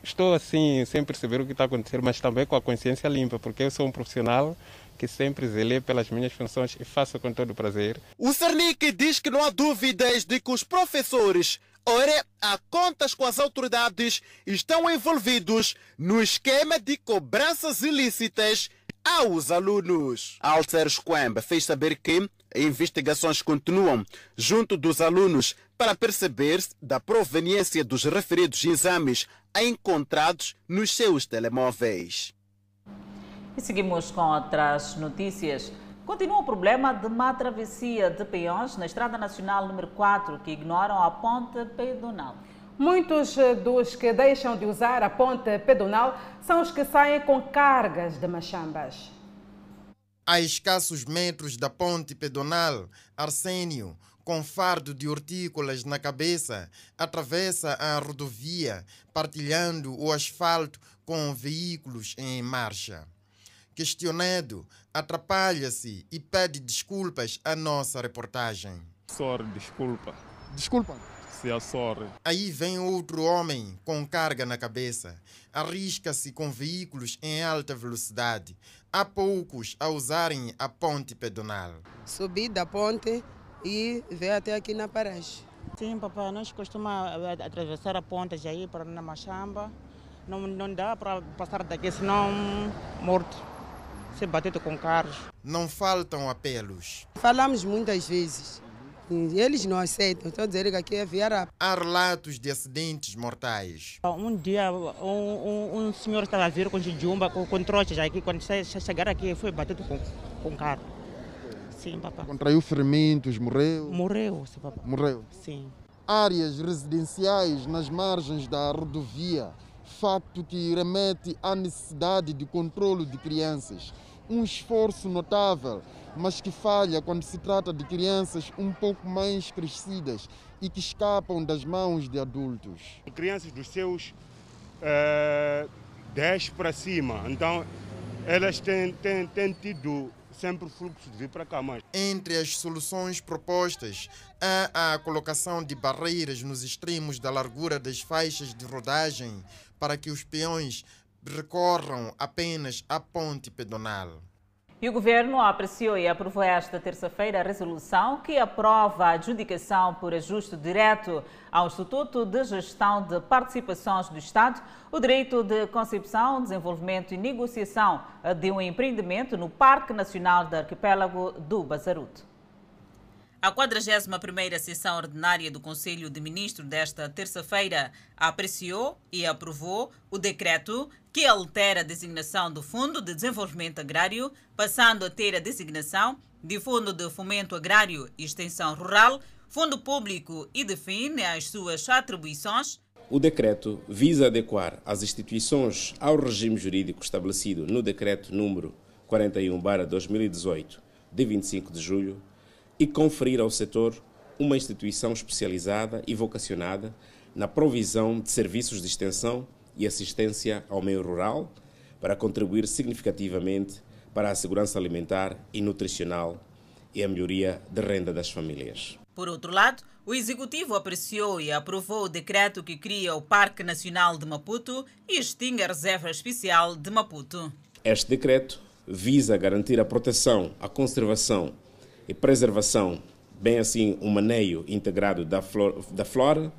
estou assim, sem perceber o que está acontecendo, mas também com a consciência limpa, porque eu sou um profissional que sempre zelei pelas minhas funções e faço com todo prazer. O Cernic diz que não há dúvidas de que os professores Ora, há contas com as autoridades estão envolvidos no esquema de cobranças ilícitas aos alunos. Alcer Squamb fez saber que investigações continuam junto dos alunos para perceber da proveniência dos referidos exames encontrados nos seus telemóveis. E seguimos com outras notícias. Continua o problema de má travessia de peões na Estrada Nacional número 4, que ignoram a ponte pedonal. Muitos dos que deixam de usar a ponte pedonal são os que saem com cargas de machambas. A escassos metros da ponte pedonal, Arsênio, com fardo de hortícolas na cabeça, atravessa a rodovia, partilhando o asfalto com veículos em marcha. Questionado, atrapalha-se e pede desculpas à nossa reportagem. Sorry, desculpa. Desculpa. Aí vem outro homem com carga na cabeça. Arrisca-se com veículos em alta velocidade. Há poucos a usarem a ponte pedonal. Subi da ponte e veio até aqui na paragem. Sim, papai, nós costumamos atravessar a ponte já ir para na Machamba. Não, não dá para passar daqui, senão morto se bater com carros. Não faltam apelos. Falamos muitas vezes, Eles não aceitam, estão dizendo que aqui é via rápida. Há relatos de acidentes mortais. Um dia um, um, um senhor estava a vir com jumba, com, com trochas aqui, quando chegaram aqui foi batido com, com carro. Sim, papá. Contraiu ferimentos, morreu? Morreu, sim, papá. Morreu? Sim. Áreas residenciais nas margens da rodovia, facto que remete à necessidade de controle de crianças. Um esforço notável, mas que falha quando se trata de crianças um pouco mais crescidas e que escapam das mãos de adultos. Crianças dos seus uh, 10 para cima, então elas têm, têm, têm tido sempre fluxo de vir para cá mais. Entre as soluções propostas há a colocação de barreiras nos extremos da largura das faixas de rodagem para que os peões recorram apenas à ponte pedonal. E o governo apreciou e aprovou esta terça-feira a resolução que aprova a adjudicação por ajuste direto ao Instituto de Gestão de Participações do Estado o direito de concepção, desenvolvimento e negociação de um empreendimento no Parque Nacional do Arquipélago do Bazaruto. A 41ª sessão ordinária do Conselho de Ministros desta terça-feira apreciou e aprovou o decreto que altera a designação do Fundo de Desenvolvimento Agrário, passando a ter a designação de Fundo de Fomento Agrário e Extensão Rural, Fundo Público e define as suas atribuições. O decreto visa adequar as instituições ao regime jurídico estabelecido no decreto número 41/2018 de 25 de julho e conferir ao setor uma instituição especializada e vocacionada na provisão de serviços de extensão e assistência ao meio rural para contribuir significativamente para a segurança alimentar e nutricional e a melhoria da renda das famílias. Por outro lado, o Executivo apreciou e aprovou o decreto que cria o Parque Nacional de Maputo e extingue a Reserva Especial de Maputo. Este decreto visa garantir a proteção, a conservação e preservação, bem assim um maneio integrado da flora, da flora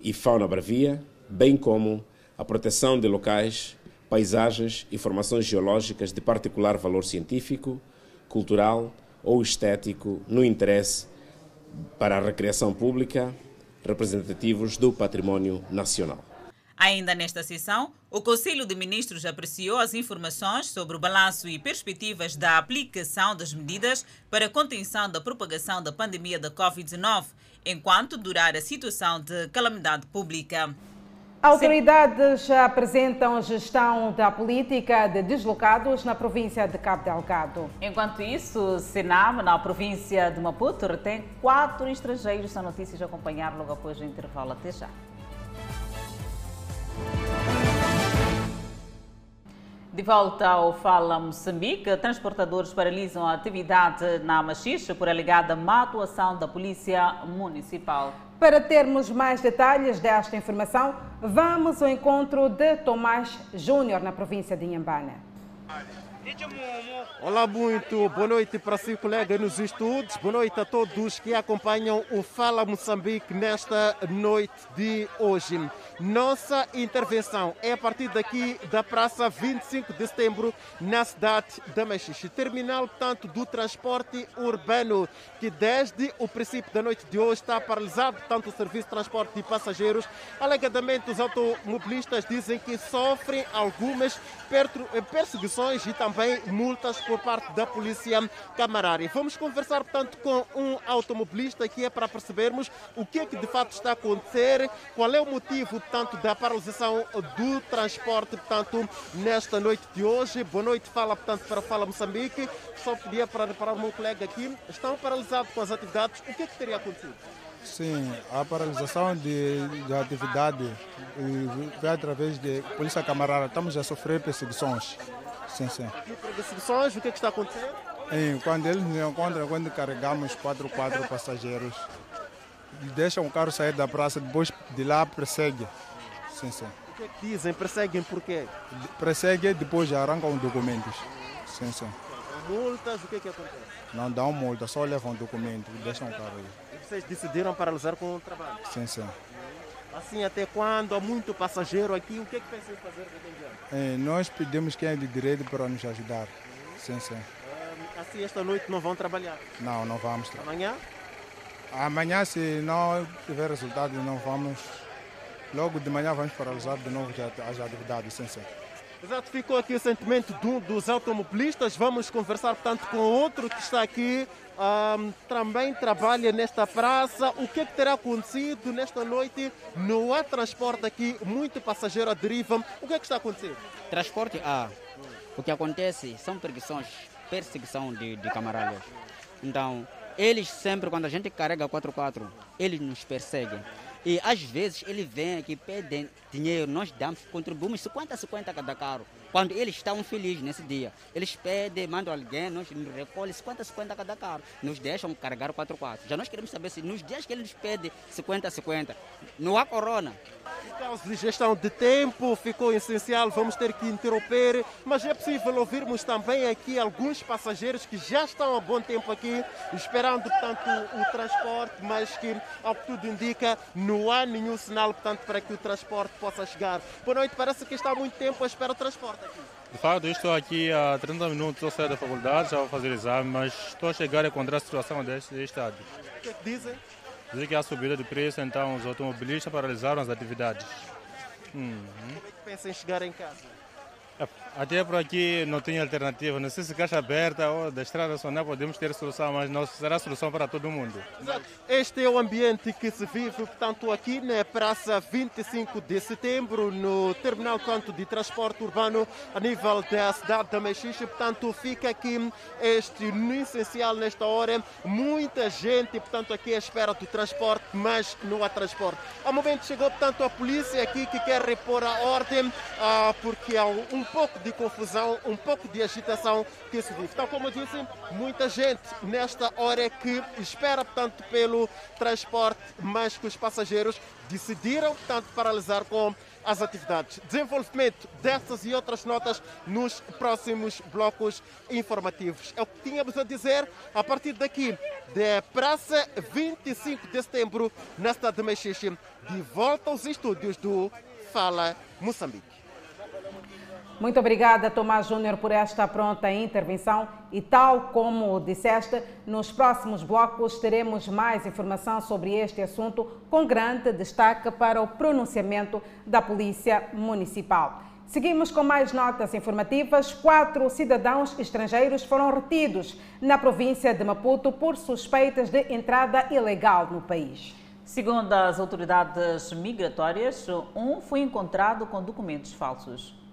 e fauna bravia, bem como a proteção de locais, paisagens e formações geológicas de particular valor científico, cultural ou estético no interesse para a recreação pública, representativos do património nacional. Ainda nesta sessão, o Conselho de Ministros apreciou as informações sobre o balanço e perspectivas da aplicação das medidas para a contenção da propagação da pandemia da Covid-19, enquanto durar a situação de calamidade pública. Autoridades apresentam gestão da política de deslocados na província de Cabo Delgado. Enquanto isso, Senam, na província de Maputo, retém quatro estrangeiros. São notícias a acompanhar logo após o intervalo. Até já. De volta ao Fala Moçambique, transportadores paralisam a atividade na Machixe por alegada má atuação da Polícia Municipal. Para termos mais detalhes desta informação, vamos ao encontro de Tomás Júnior na província de Inhambane. Olá, muito boa noite para si, colega nos estudos. Boa noite a todos que acompanham o Fala Moçambique nesta noite de hoje. Nossa intervenção é a partir daqui da Praça 25 de Setembro, na cidade da Mexixe. Terminal, portanto, do transporte urbano, que desde o princípio da noite de hoje está paralisado, tanto o serviço de transporte de passageiros. Alegadamente, os automobilistas dizem que sofrem algumas perseguições e também multas por parte da polícia camarária. Vamos conversar, portanto, com um automobilista que é para percebermos o que é que de fato está a acontecer, qual é o motivo, portanto, da paralisação do transporte, portanto, nesta noite de hoje. Boa noite, fala, portanto, para Fala Moçambique. Só pedia para reparar o meu colega aqui. Estão paralisados com as atividades. O que é que teria acontecido? Sim, a paralisação de, de atividade vem através de polícia camarada. Estamos a sofrer perseguições. Sim, sim. Perseguições, o que, é que está acontecendo? Sim, quando eles nos encontram, quando carregamos quatro, quatro passageiros, deixam o carro sair da praça, depois de lá perseguem. Sim, sim. O que, é que dizem? Perseguem por quê? Perseguem depois arrancam documentos. Sim, sim. Multas, o que, é que acontece? Não dão multa, só levam documento, deixam o carro aí. E vocês decidiram paralisar com o trabalho? Sim, sim. Assim, até quando há muito passageiro aqui, o que é que pensam fazer é, Nós pedimos quem é de direito para nos ajudar. Sim, sim. Assim, esta noite não vão trabalhar? Não, não vamos trabalhar. Amanhã? Amanhã, se não tiver resultado, não vamos. Logo de manhã vamos paralisar de novo as atividades, sim, sim. Exato, ficou aqui o sentimento um dos automobilistas. Vamos conversar, portanto, com outro que está aqui, um, também trabalha nesta praça. O que, é que terá acontecido nesta noite? Não há transporte aqui, muito passageiro à deriva. O que é que está acontecendo? Transporte há. O que acontece são perseguições, perseguição de, de camaradas. Então, eles sempre, quando a gente carrega 4x4, eles nos perseguem. E às vezes ele vem aqui, pedem dinheiro, nós damos, contribuímos 50 50 cada carro. Quando eles estão felizes nesse dia, eles pedem, mandam alguém, nós recolhem 50 50 cada carro, nos deixam carregar 4x4. Já nós queremos saber se nos dias que eles pedem 50 50, não há corona. De gestão de tempo, ficou essencial, vamos ter que interromper, mas é possível ouvirmos também aqui alguns passageiros que já estão há bom tempo aqui, esperando, portanto, o transporte, mas que, ao que tudo indica, não há nenhum sinal, portanto, para que o transporte possa chegar. Boa noite, parece que está há muito tempo à espera do transporte. De fato, estou aqui há 30 minutos, estou sair da faculdade, já vou fazer exame, mas estou a chegar a encontrar a situação deste estado. O que, é que dizem? Dizem que há subida de preço, então os automobilistas paralisaram as atividades. Uhum. Como é que pensam em chegar em casa? Até por aqui não tem alternativa. Não sei se caixa aberta ou da estrada nacional podemos ter solução, mas não será solução para todo mundo. Este é o ambiente que se vive, portanto, aqui na Praça 25 de Setembro, no Terminal Canto de Transporte Urbano, a nível da cidade da Mexixe. Portanto, fica aqui este no essencial nesta hora. Muita gente, portanto, aqui à espera do transporte, mas não há transporte. Ao momento chegou, portanto, a polícia aqui que quer repor a ordem, ah, porque há um pouco de confusão, um pouco de agitação que se vive. Então, como eu disse, muita gente nesta hora que espera, portanto, pelo transporte, mas que os passageiros decidiram, portanto, paralisar com as atividades. Desenvolvimento dessas e outras notas nos próximos blocos informativos. É o que tínhamos a dizer a partir daqui da Praça 25 de Setembro, na cidade de Mexixe, de volta aos estúdios do Fala Moçambique. Muito obrigada, Tomás Júnior, por esta pronta intervenção. E tal como disseste, nos próximos blocos teremos mais informação sobre este assunto, com grande destaque para o pronunciamento da Polícia Municipal. Seguimos com mais notas informativas. Quatro cidadãos estrangeiros foram retidos na província de Maputo por suspeitas de entrada ilegal no país. Segundo as autoridades migratórias, um foi encontrado com documentos falsos.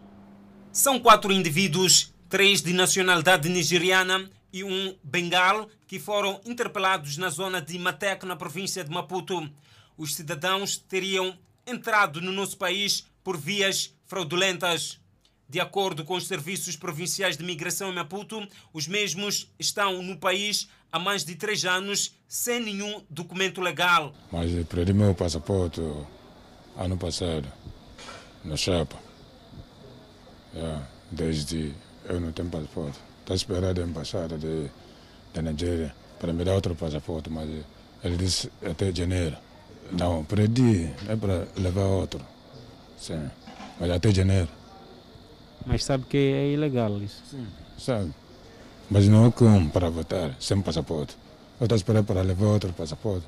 São quatro indivíduos, três de nacionalidade nigeriana e um bengal, que foram interpelados na zona de Matec, na província de Maputo. Os cidadãos teriam entrado no nosso país por vias fraudulentas. De acordo com os serviços provinciais de migração em Maputo, os mesmos estão no país há mais de três anos sem nenhum documento legal. Mas perdi meu passaporte ano passado, na chapa. Yeah, desde eu não tenho passaporte. Estou esperando a embaixada de, da Nigéria para me dar outro passaporte, mas ele disse até janeiro. Não, perdi, é para levar outro. Sim, mas até janeiro. Mas sabe que é ilegal isso? Sim, sabe. Mas não é como para votar sem passaporte. Eu estou esperando para levar outro passaporte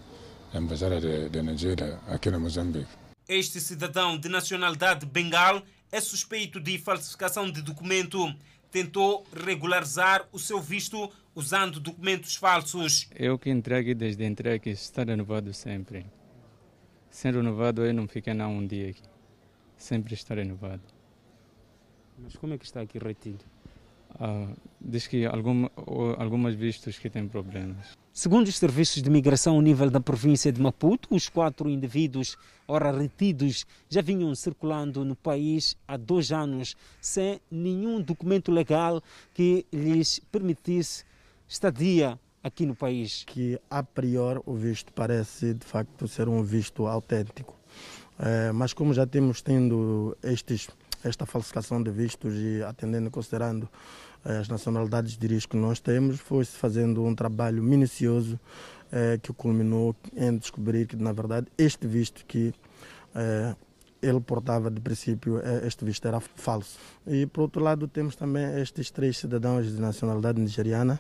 da embaixada de, de Nigéria aqui no Moçambique. Este cidadão de nacionalidade bengal é suspeito de falsificação de documento. Tentou regularizar o seu visto usando documentos falsos. Eu que entreguei desde entregue está renovado sempre. Sendo renovado, eu não fiquei não um dia aqui. Sempre está renovado. Mas como é que está aqui retido? Ah, diz que algum, algumas vistos que têm problemas. Segundo os serviços de migração ao nível da província de Maputo, os quatro indivíduos, ora retidos, já vinham circulando no país há dois anos sem nenhum documento legal que lhes permitisse estadia aqui no país. Que a priori o visto parece de facto ser um visto autêntico, é, mas como já temos tendo estes, esta falsificação de vistos e atendendo, considerando as nacionalidades de risco que nós temos, foi-se fazendo um trabalho minucioso eh, que culminou em descobrir que, na verdade, este visto que eh, ele portava de princípio, eh, este visto era falso. E, por outro lado, temos também estes três cidadãos de nacionalidade nigeriana.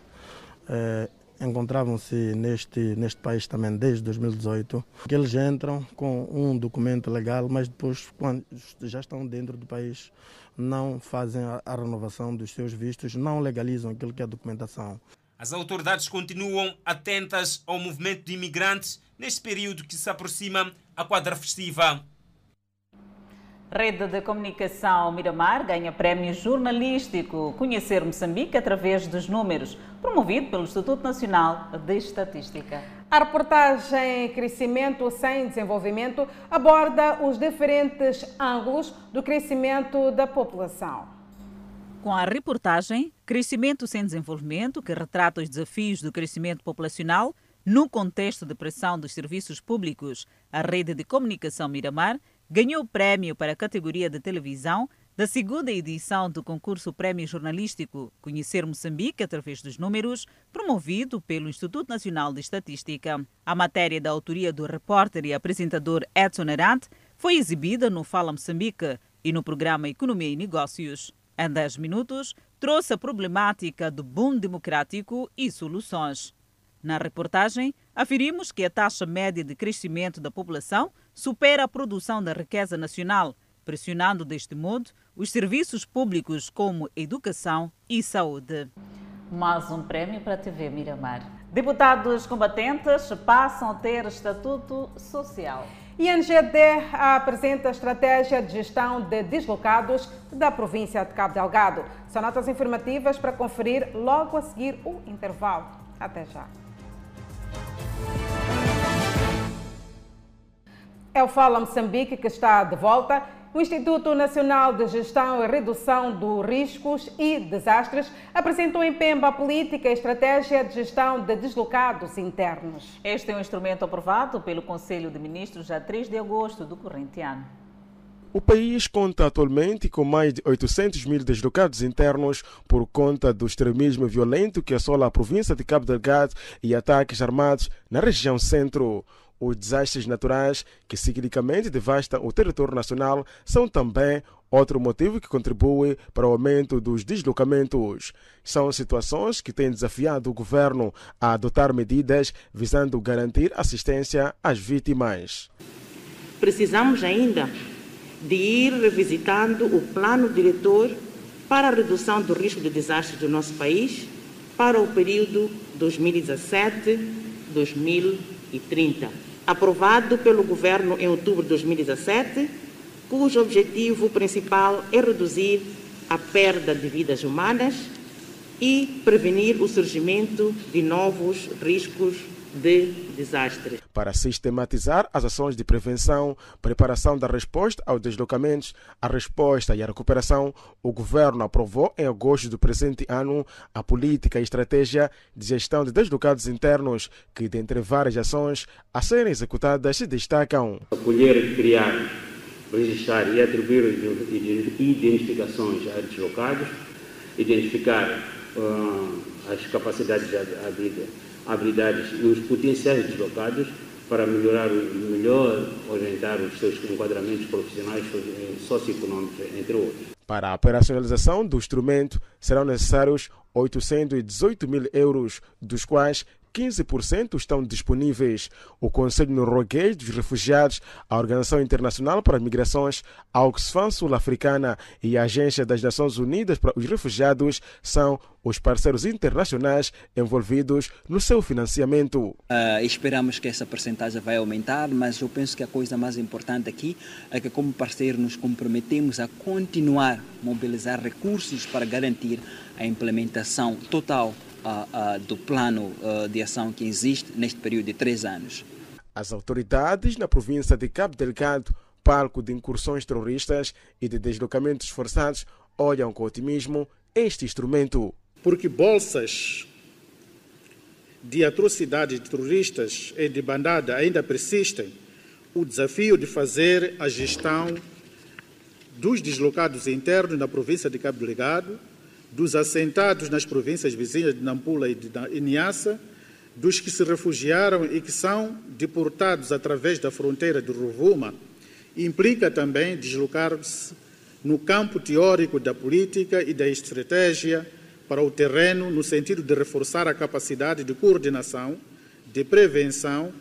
Encontravam-se neste, neste país também desde 2018, que eles entram com um documento legal, mas depois, quando já estão dentro do país, não fazem a, a renovação dos seus vistos, não legalizam aquilo que é a documentação. As autoridades continuam atentas ao movimento de imigrantes neste período que se aproxima a quadra festiva. Rede de Comunicação Miramar ganha prémio jornalístico Conhecer Moçambique através dos números, promovido pelo Instituto Nacional de Estatística. A reportagem Crescimento sem Desenvolvimento aborda os diferentes ângulos do crescimento da população. Com a reportagem Crescimento sem Desenvolvimento, que retrata os desafios do crescimento populacional no contexto de pressão dos serviços públicos, a Rede de Comunicação Miramar ganhou o prémio para a categoria de televisão da segunda edição do concurso Prémio Jornalístico Conhecer Moçambique através dos números, promovido pelo Instituto Nacional de Estatística. A matéria da autoria do repórter e apresentador Edson Arante foi exibida no Fala Moçambique e no programa Economia e Negócios. Em 10 minutos, trouxe a problemática do boom democrático e soluções. Na reportagem, aferimos que a taxa média de crescimento da população supera a produção da riqueza nacional, pressionando deste modo os serviços públicos como educação e saúde. Mais um prémio para a TV Miramar. Deputados combatentes passam a ter estatuto social. E a NGD apresenta a estratégia de gestão de deslocados da província de Cabo Delgado. São notas informativas para conferir logo a seguir o intervalo. Até já. É o Fala Moçambique que está de volta. O Instituto Nacional de Gestão e Redução dos Riscos e Desastres apresentou em Pemba a política e estratégia de gestão de deslocados internos. Este é um instrumento aprovado pelo Conselho de Ministros a 3 de agosto do corrente ano. O país conta atualmente com mais de 800 mil deslocados internos por conta do extremismo violento que assola a província de Cabo Delgado e ataques armados na região centro. Os desastres naturais que ciclicamente devastam o território nacional são também outro motivo que contribui para o aumento dos deslocamentos. São situações que têm desafiado o governo a adotar medidas visando garantir assistência às vítimas. Precisamos ainda de ir revisitando o plano diretor para a redução do risco de desastres do nosso país para o período 2017-2030 aprovado pelo Governo em outubro de 2017, cujo objetivo principal é reduzir a perda de vidas humanas e prevenir o surgimento de novos riscos de desastre. Para sistematizar as ações de prevenção, preparação da resposta aos deslocamentos, a resposta e a recuperação, o Governo aprovou em agosto do presente ano a política e estratégia de gestão de deslocados internos, que, dentre várias ações a serem executadas, se destacam. Acolher, criar, registrar e atribuir identificações a deslocados, identificar uh, as capacidades à vida habilidades os potenciais deslocados para melhorar, melhor orientar os seus enquadramentos profissionais e socioeconômicos, entre outros. Para a operacionalização do instrumento serão necessários 818 mil euros, dos quais 15% estão disponíveis. O Conselho Norueguês dos Refugiados, a Organização Internacional para as Migrações, a Oxfam Sul-Africana e a Agência das Nações Unidas para os Refugiados são os parceiros internacionais envolvidos no seu financiamento. Uh, esperamos que essa percentagem vai aumentar, mas eu penso que a coisa mais importante aqui é que, como parceiro, nos comprometemos a continuar a mobilizar recursos para garantir a implementação total uh, uh, do plano uh, de ação que existe neste período de três anos. As autoridades na província de Cabo Delgado, palco de incursões terroristas e de deslocamentos forçados, olham com otimismo este instrumento. Porque bolsas de atrocidades terroristas e de bandada ainda persistem, o desafio de fazer a gestão dos deslocados internos na província de Cabo Delgado dos assentados nas províncias vizinhas de Nampula e de Niassa, dos que se refugiaram e que são deportados através da fronteira de Rovuma, implica também deslocar-se no campo teórico da política e da estratégia para o terreno no sentido de reforçar a capacidade de coordenação, de prevenção.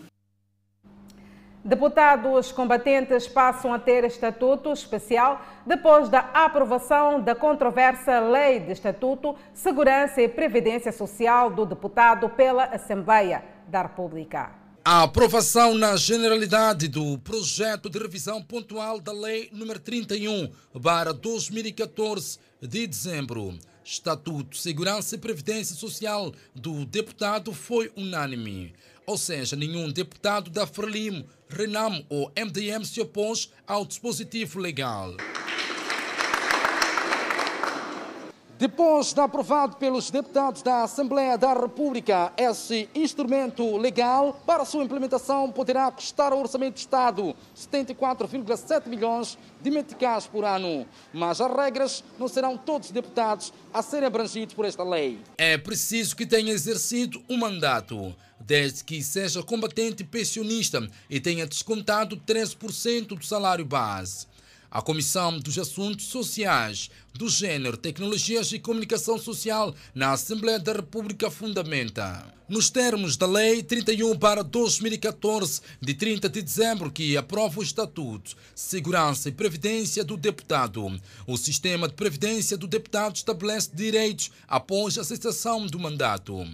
Deputados combatentes passam a ter estatuto especial depois da aprovação da controversa Lei de Estatuto, Segurança e Previdência Social do deputado pela Assembleia da República. A aprovação na generalidade do projeto de revisão pontual da Lei nº 31, para 2014, de dezembro. Estatuto, Segurança e Previdência Social do deputado foi unânime. Ou seja, nenhum deputado da Frelimo, Renam ou MDM se opôs ao dispositivo legal. Depois de aprovado pelos deputados da Assembleia da República, esse instrumento legal para sua implementação poderá custar ao Orçamento de Estado 74,7 milhões de meticais por ano. Mas as regras não serão todos os deputados a serem abrangidos por esta lei. É preciso que tenha exercido um mandato, desde que seja combatente pensionista e tenha descontado 13% do salário base. A Comissão dos Assuntos Sociais, do Gênero, Tecnologias e Comunicação Social na Assembleia da República fundamenta. Nos termos da Lei 31 para 2014, de 30 de dezembro, que aprova o Estatuto, Segurança e Previdência do Deputado, o sistema de previdência do deputado estabelece direitos após a cessação do mandato.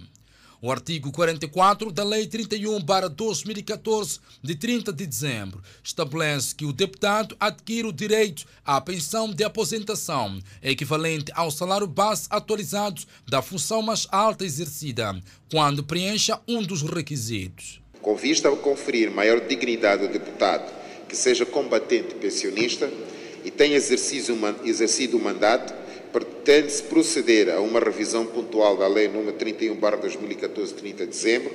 O artigo 44 da Lei 31 2014, de 30 de dezembro, estabelece que o deputado adquire o direito à pensão de aposentação, equivalente ao salário base atualizado da função mais alta exercida, quando preencha um dos requisitos. Com vista a conferir maior dignidade ao deputado, que seja combatente pensionista e tenha exercido o mandato, pretende-se proceder a uma revisão pontual da Lei nº 31, 2014, 30 de dezembro,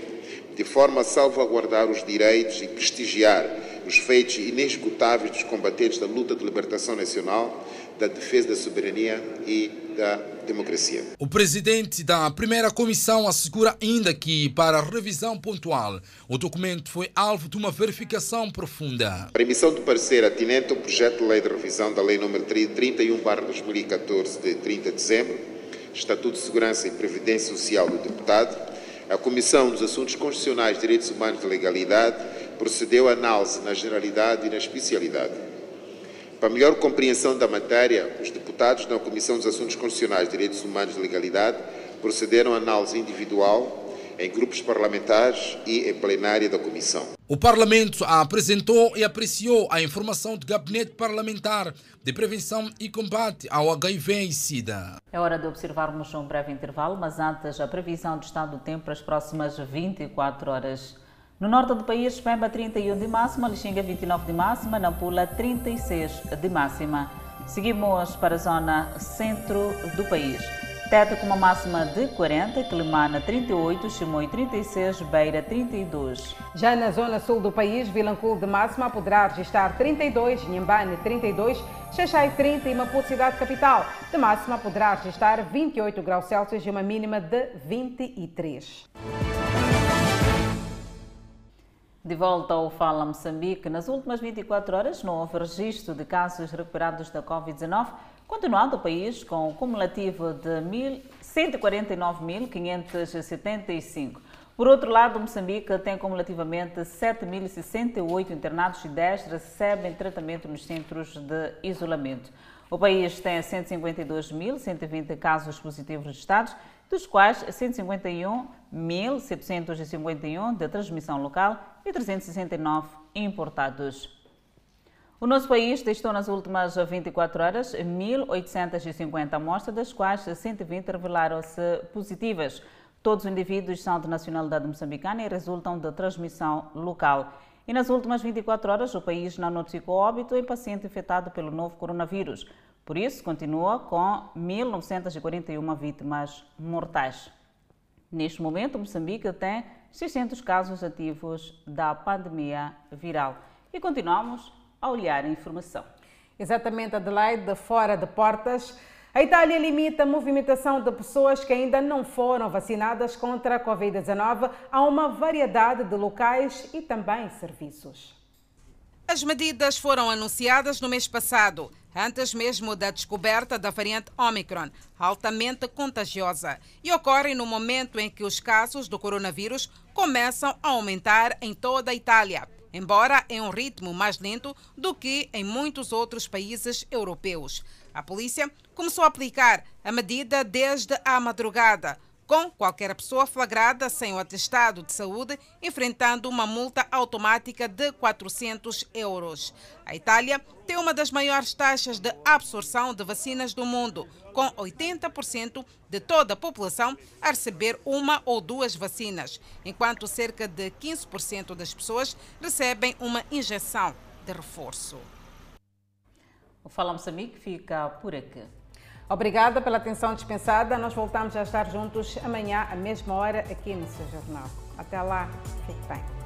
de forma a salvaguardar os direitos e prestigiar os feitos inesgotáveis dos combatentes da luta de libertação nacional, da defesa da soberania e da democracia. O presidente da primeira comissão assegura ainda que, para revisão pontual, o documento foi alvo de uma verificação profunda. A emissão do parecer atinente ao projeto de lei de revisão da Lei nº 31-2014, de 30 de dezembro, Estatuto de Segurança e Previdência Social do Deputado, a Comissão dos Assuntos Constitucionais, Direitos Humanos e Legalidade procedeu à análise na generalidade e na especialidade. Para melhor compreensão da matéria, os deputados da Comissão dos Assuntos Constitucionais, Direitos Humanos e Legalidade procederam à análise individual em grupos parlamentares e em plenária da Comissão. O Parlamento apresentou e apreciou a informação do Gabinete Parlamentar de Prevenção e Combate ao HIV e SIDA. É hora de observarmos um breve intervalo, mas antes a previsão do estado do tempo para as próximas 24 horas. No norte do país, Pemba 31 de máxima, Lixinga 29 de máxima, Nampula 36 de máxima. Seguimos para a zona centro do país. Teta com uma máxima de 40, Quilimana 38, Chimoio 36, Beira 32. Já na zona sul do país, Vilanculo de máxima poderá registrar 32, Nhambane 32, Xaxai 30 e Maputo cidade capital. De máxima poderá registrar 28 graus Celsius e uma mínima de 23. De volta ao Fala Moçambique, nas últimas 24 horas não houve registro de casos recuperados da Covid-19, continuando o país com um cumulativo de 149.575. Por outro lado, Moçambique tem cumulativamente 7.068 internados e 10 recebem tratamento nos centros de isolamento. O país tem 152.120 casos positivos registrados, dos quais 151.751 de transmissão local e 369 importados. O nosso país testou nas últimas 24 horas 1.850 amostras, das quais 120 revelaram-se positivas. Todos os indivíduos são de nacionalidade moçambicana e resultam de transmissão local. E nas últimas 24 horas, o país não notificou óbito em paciente infectado pelo novo coronavírus. Por isso, continua com 1.941 vítimas mortais. Neste momento, Moçambique tem 600 casos ativos da pandemia viral. E continuamos a olhar a informação. Exatamente, Adelaide, fora de portas. A Itália limita a movimentação de pessoas que ainda não foram vacinadas contra a Covid-19 a uma variedade de locais e também serviços. As medidas foram anunciadas no mês passado. Antes mesmo da descoberta da variante Omicron, altamente contagiosa, e ocorre no momento em que os casos do coronavírus começam a aumentar em toda a Itália, embora em um ritmo mais lento do que em muitos outros países europeus. A polícia começou a aplicar a medida desde a madrugada, com qualquer pessoa flagrada sem o atestado de saúde enfrentando uma multa automática de 400 euros. A Itália tem uma das maiores taxas de absorção de vacinas do mundo, com 80% de toda a população a receber uma ou duas vacinas, enquanto cerca de 15% das pessoas recebem uma injeção de reforço. O Fala Moçambique fica por aqui. Obrigada pela atenção dispensada. Nós voltamos a estar juntos amanhã, à mesma hora, aqui no seu jornal. Até lá, fique bem.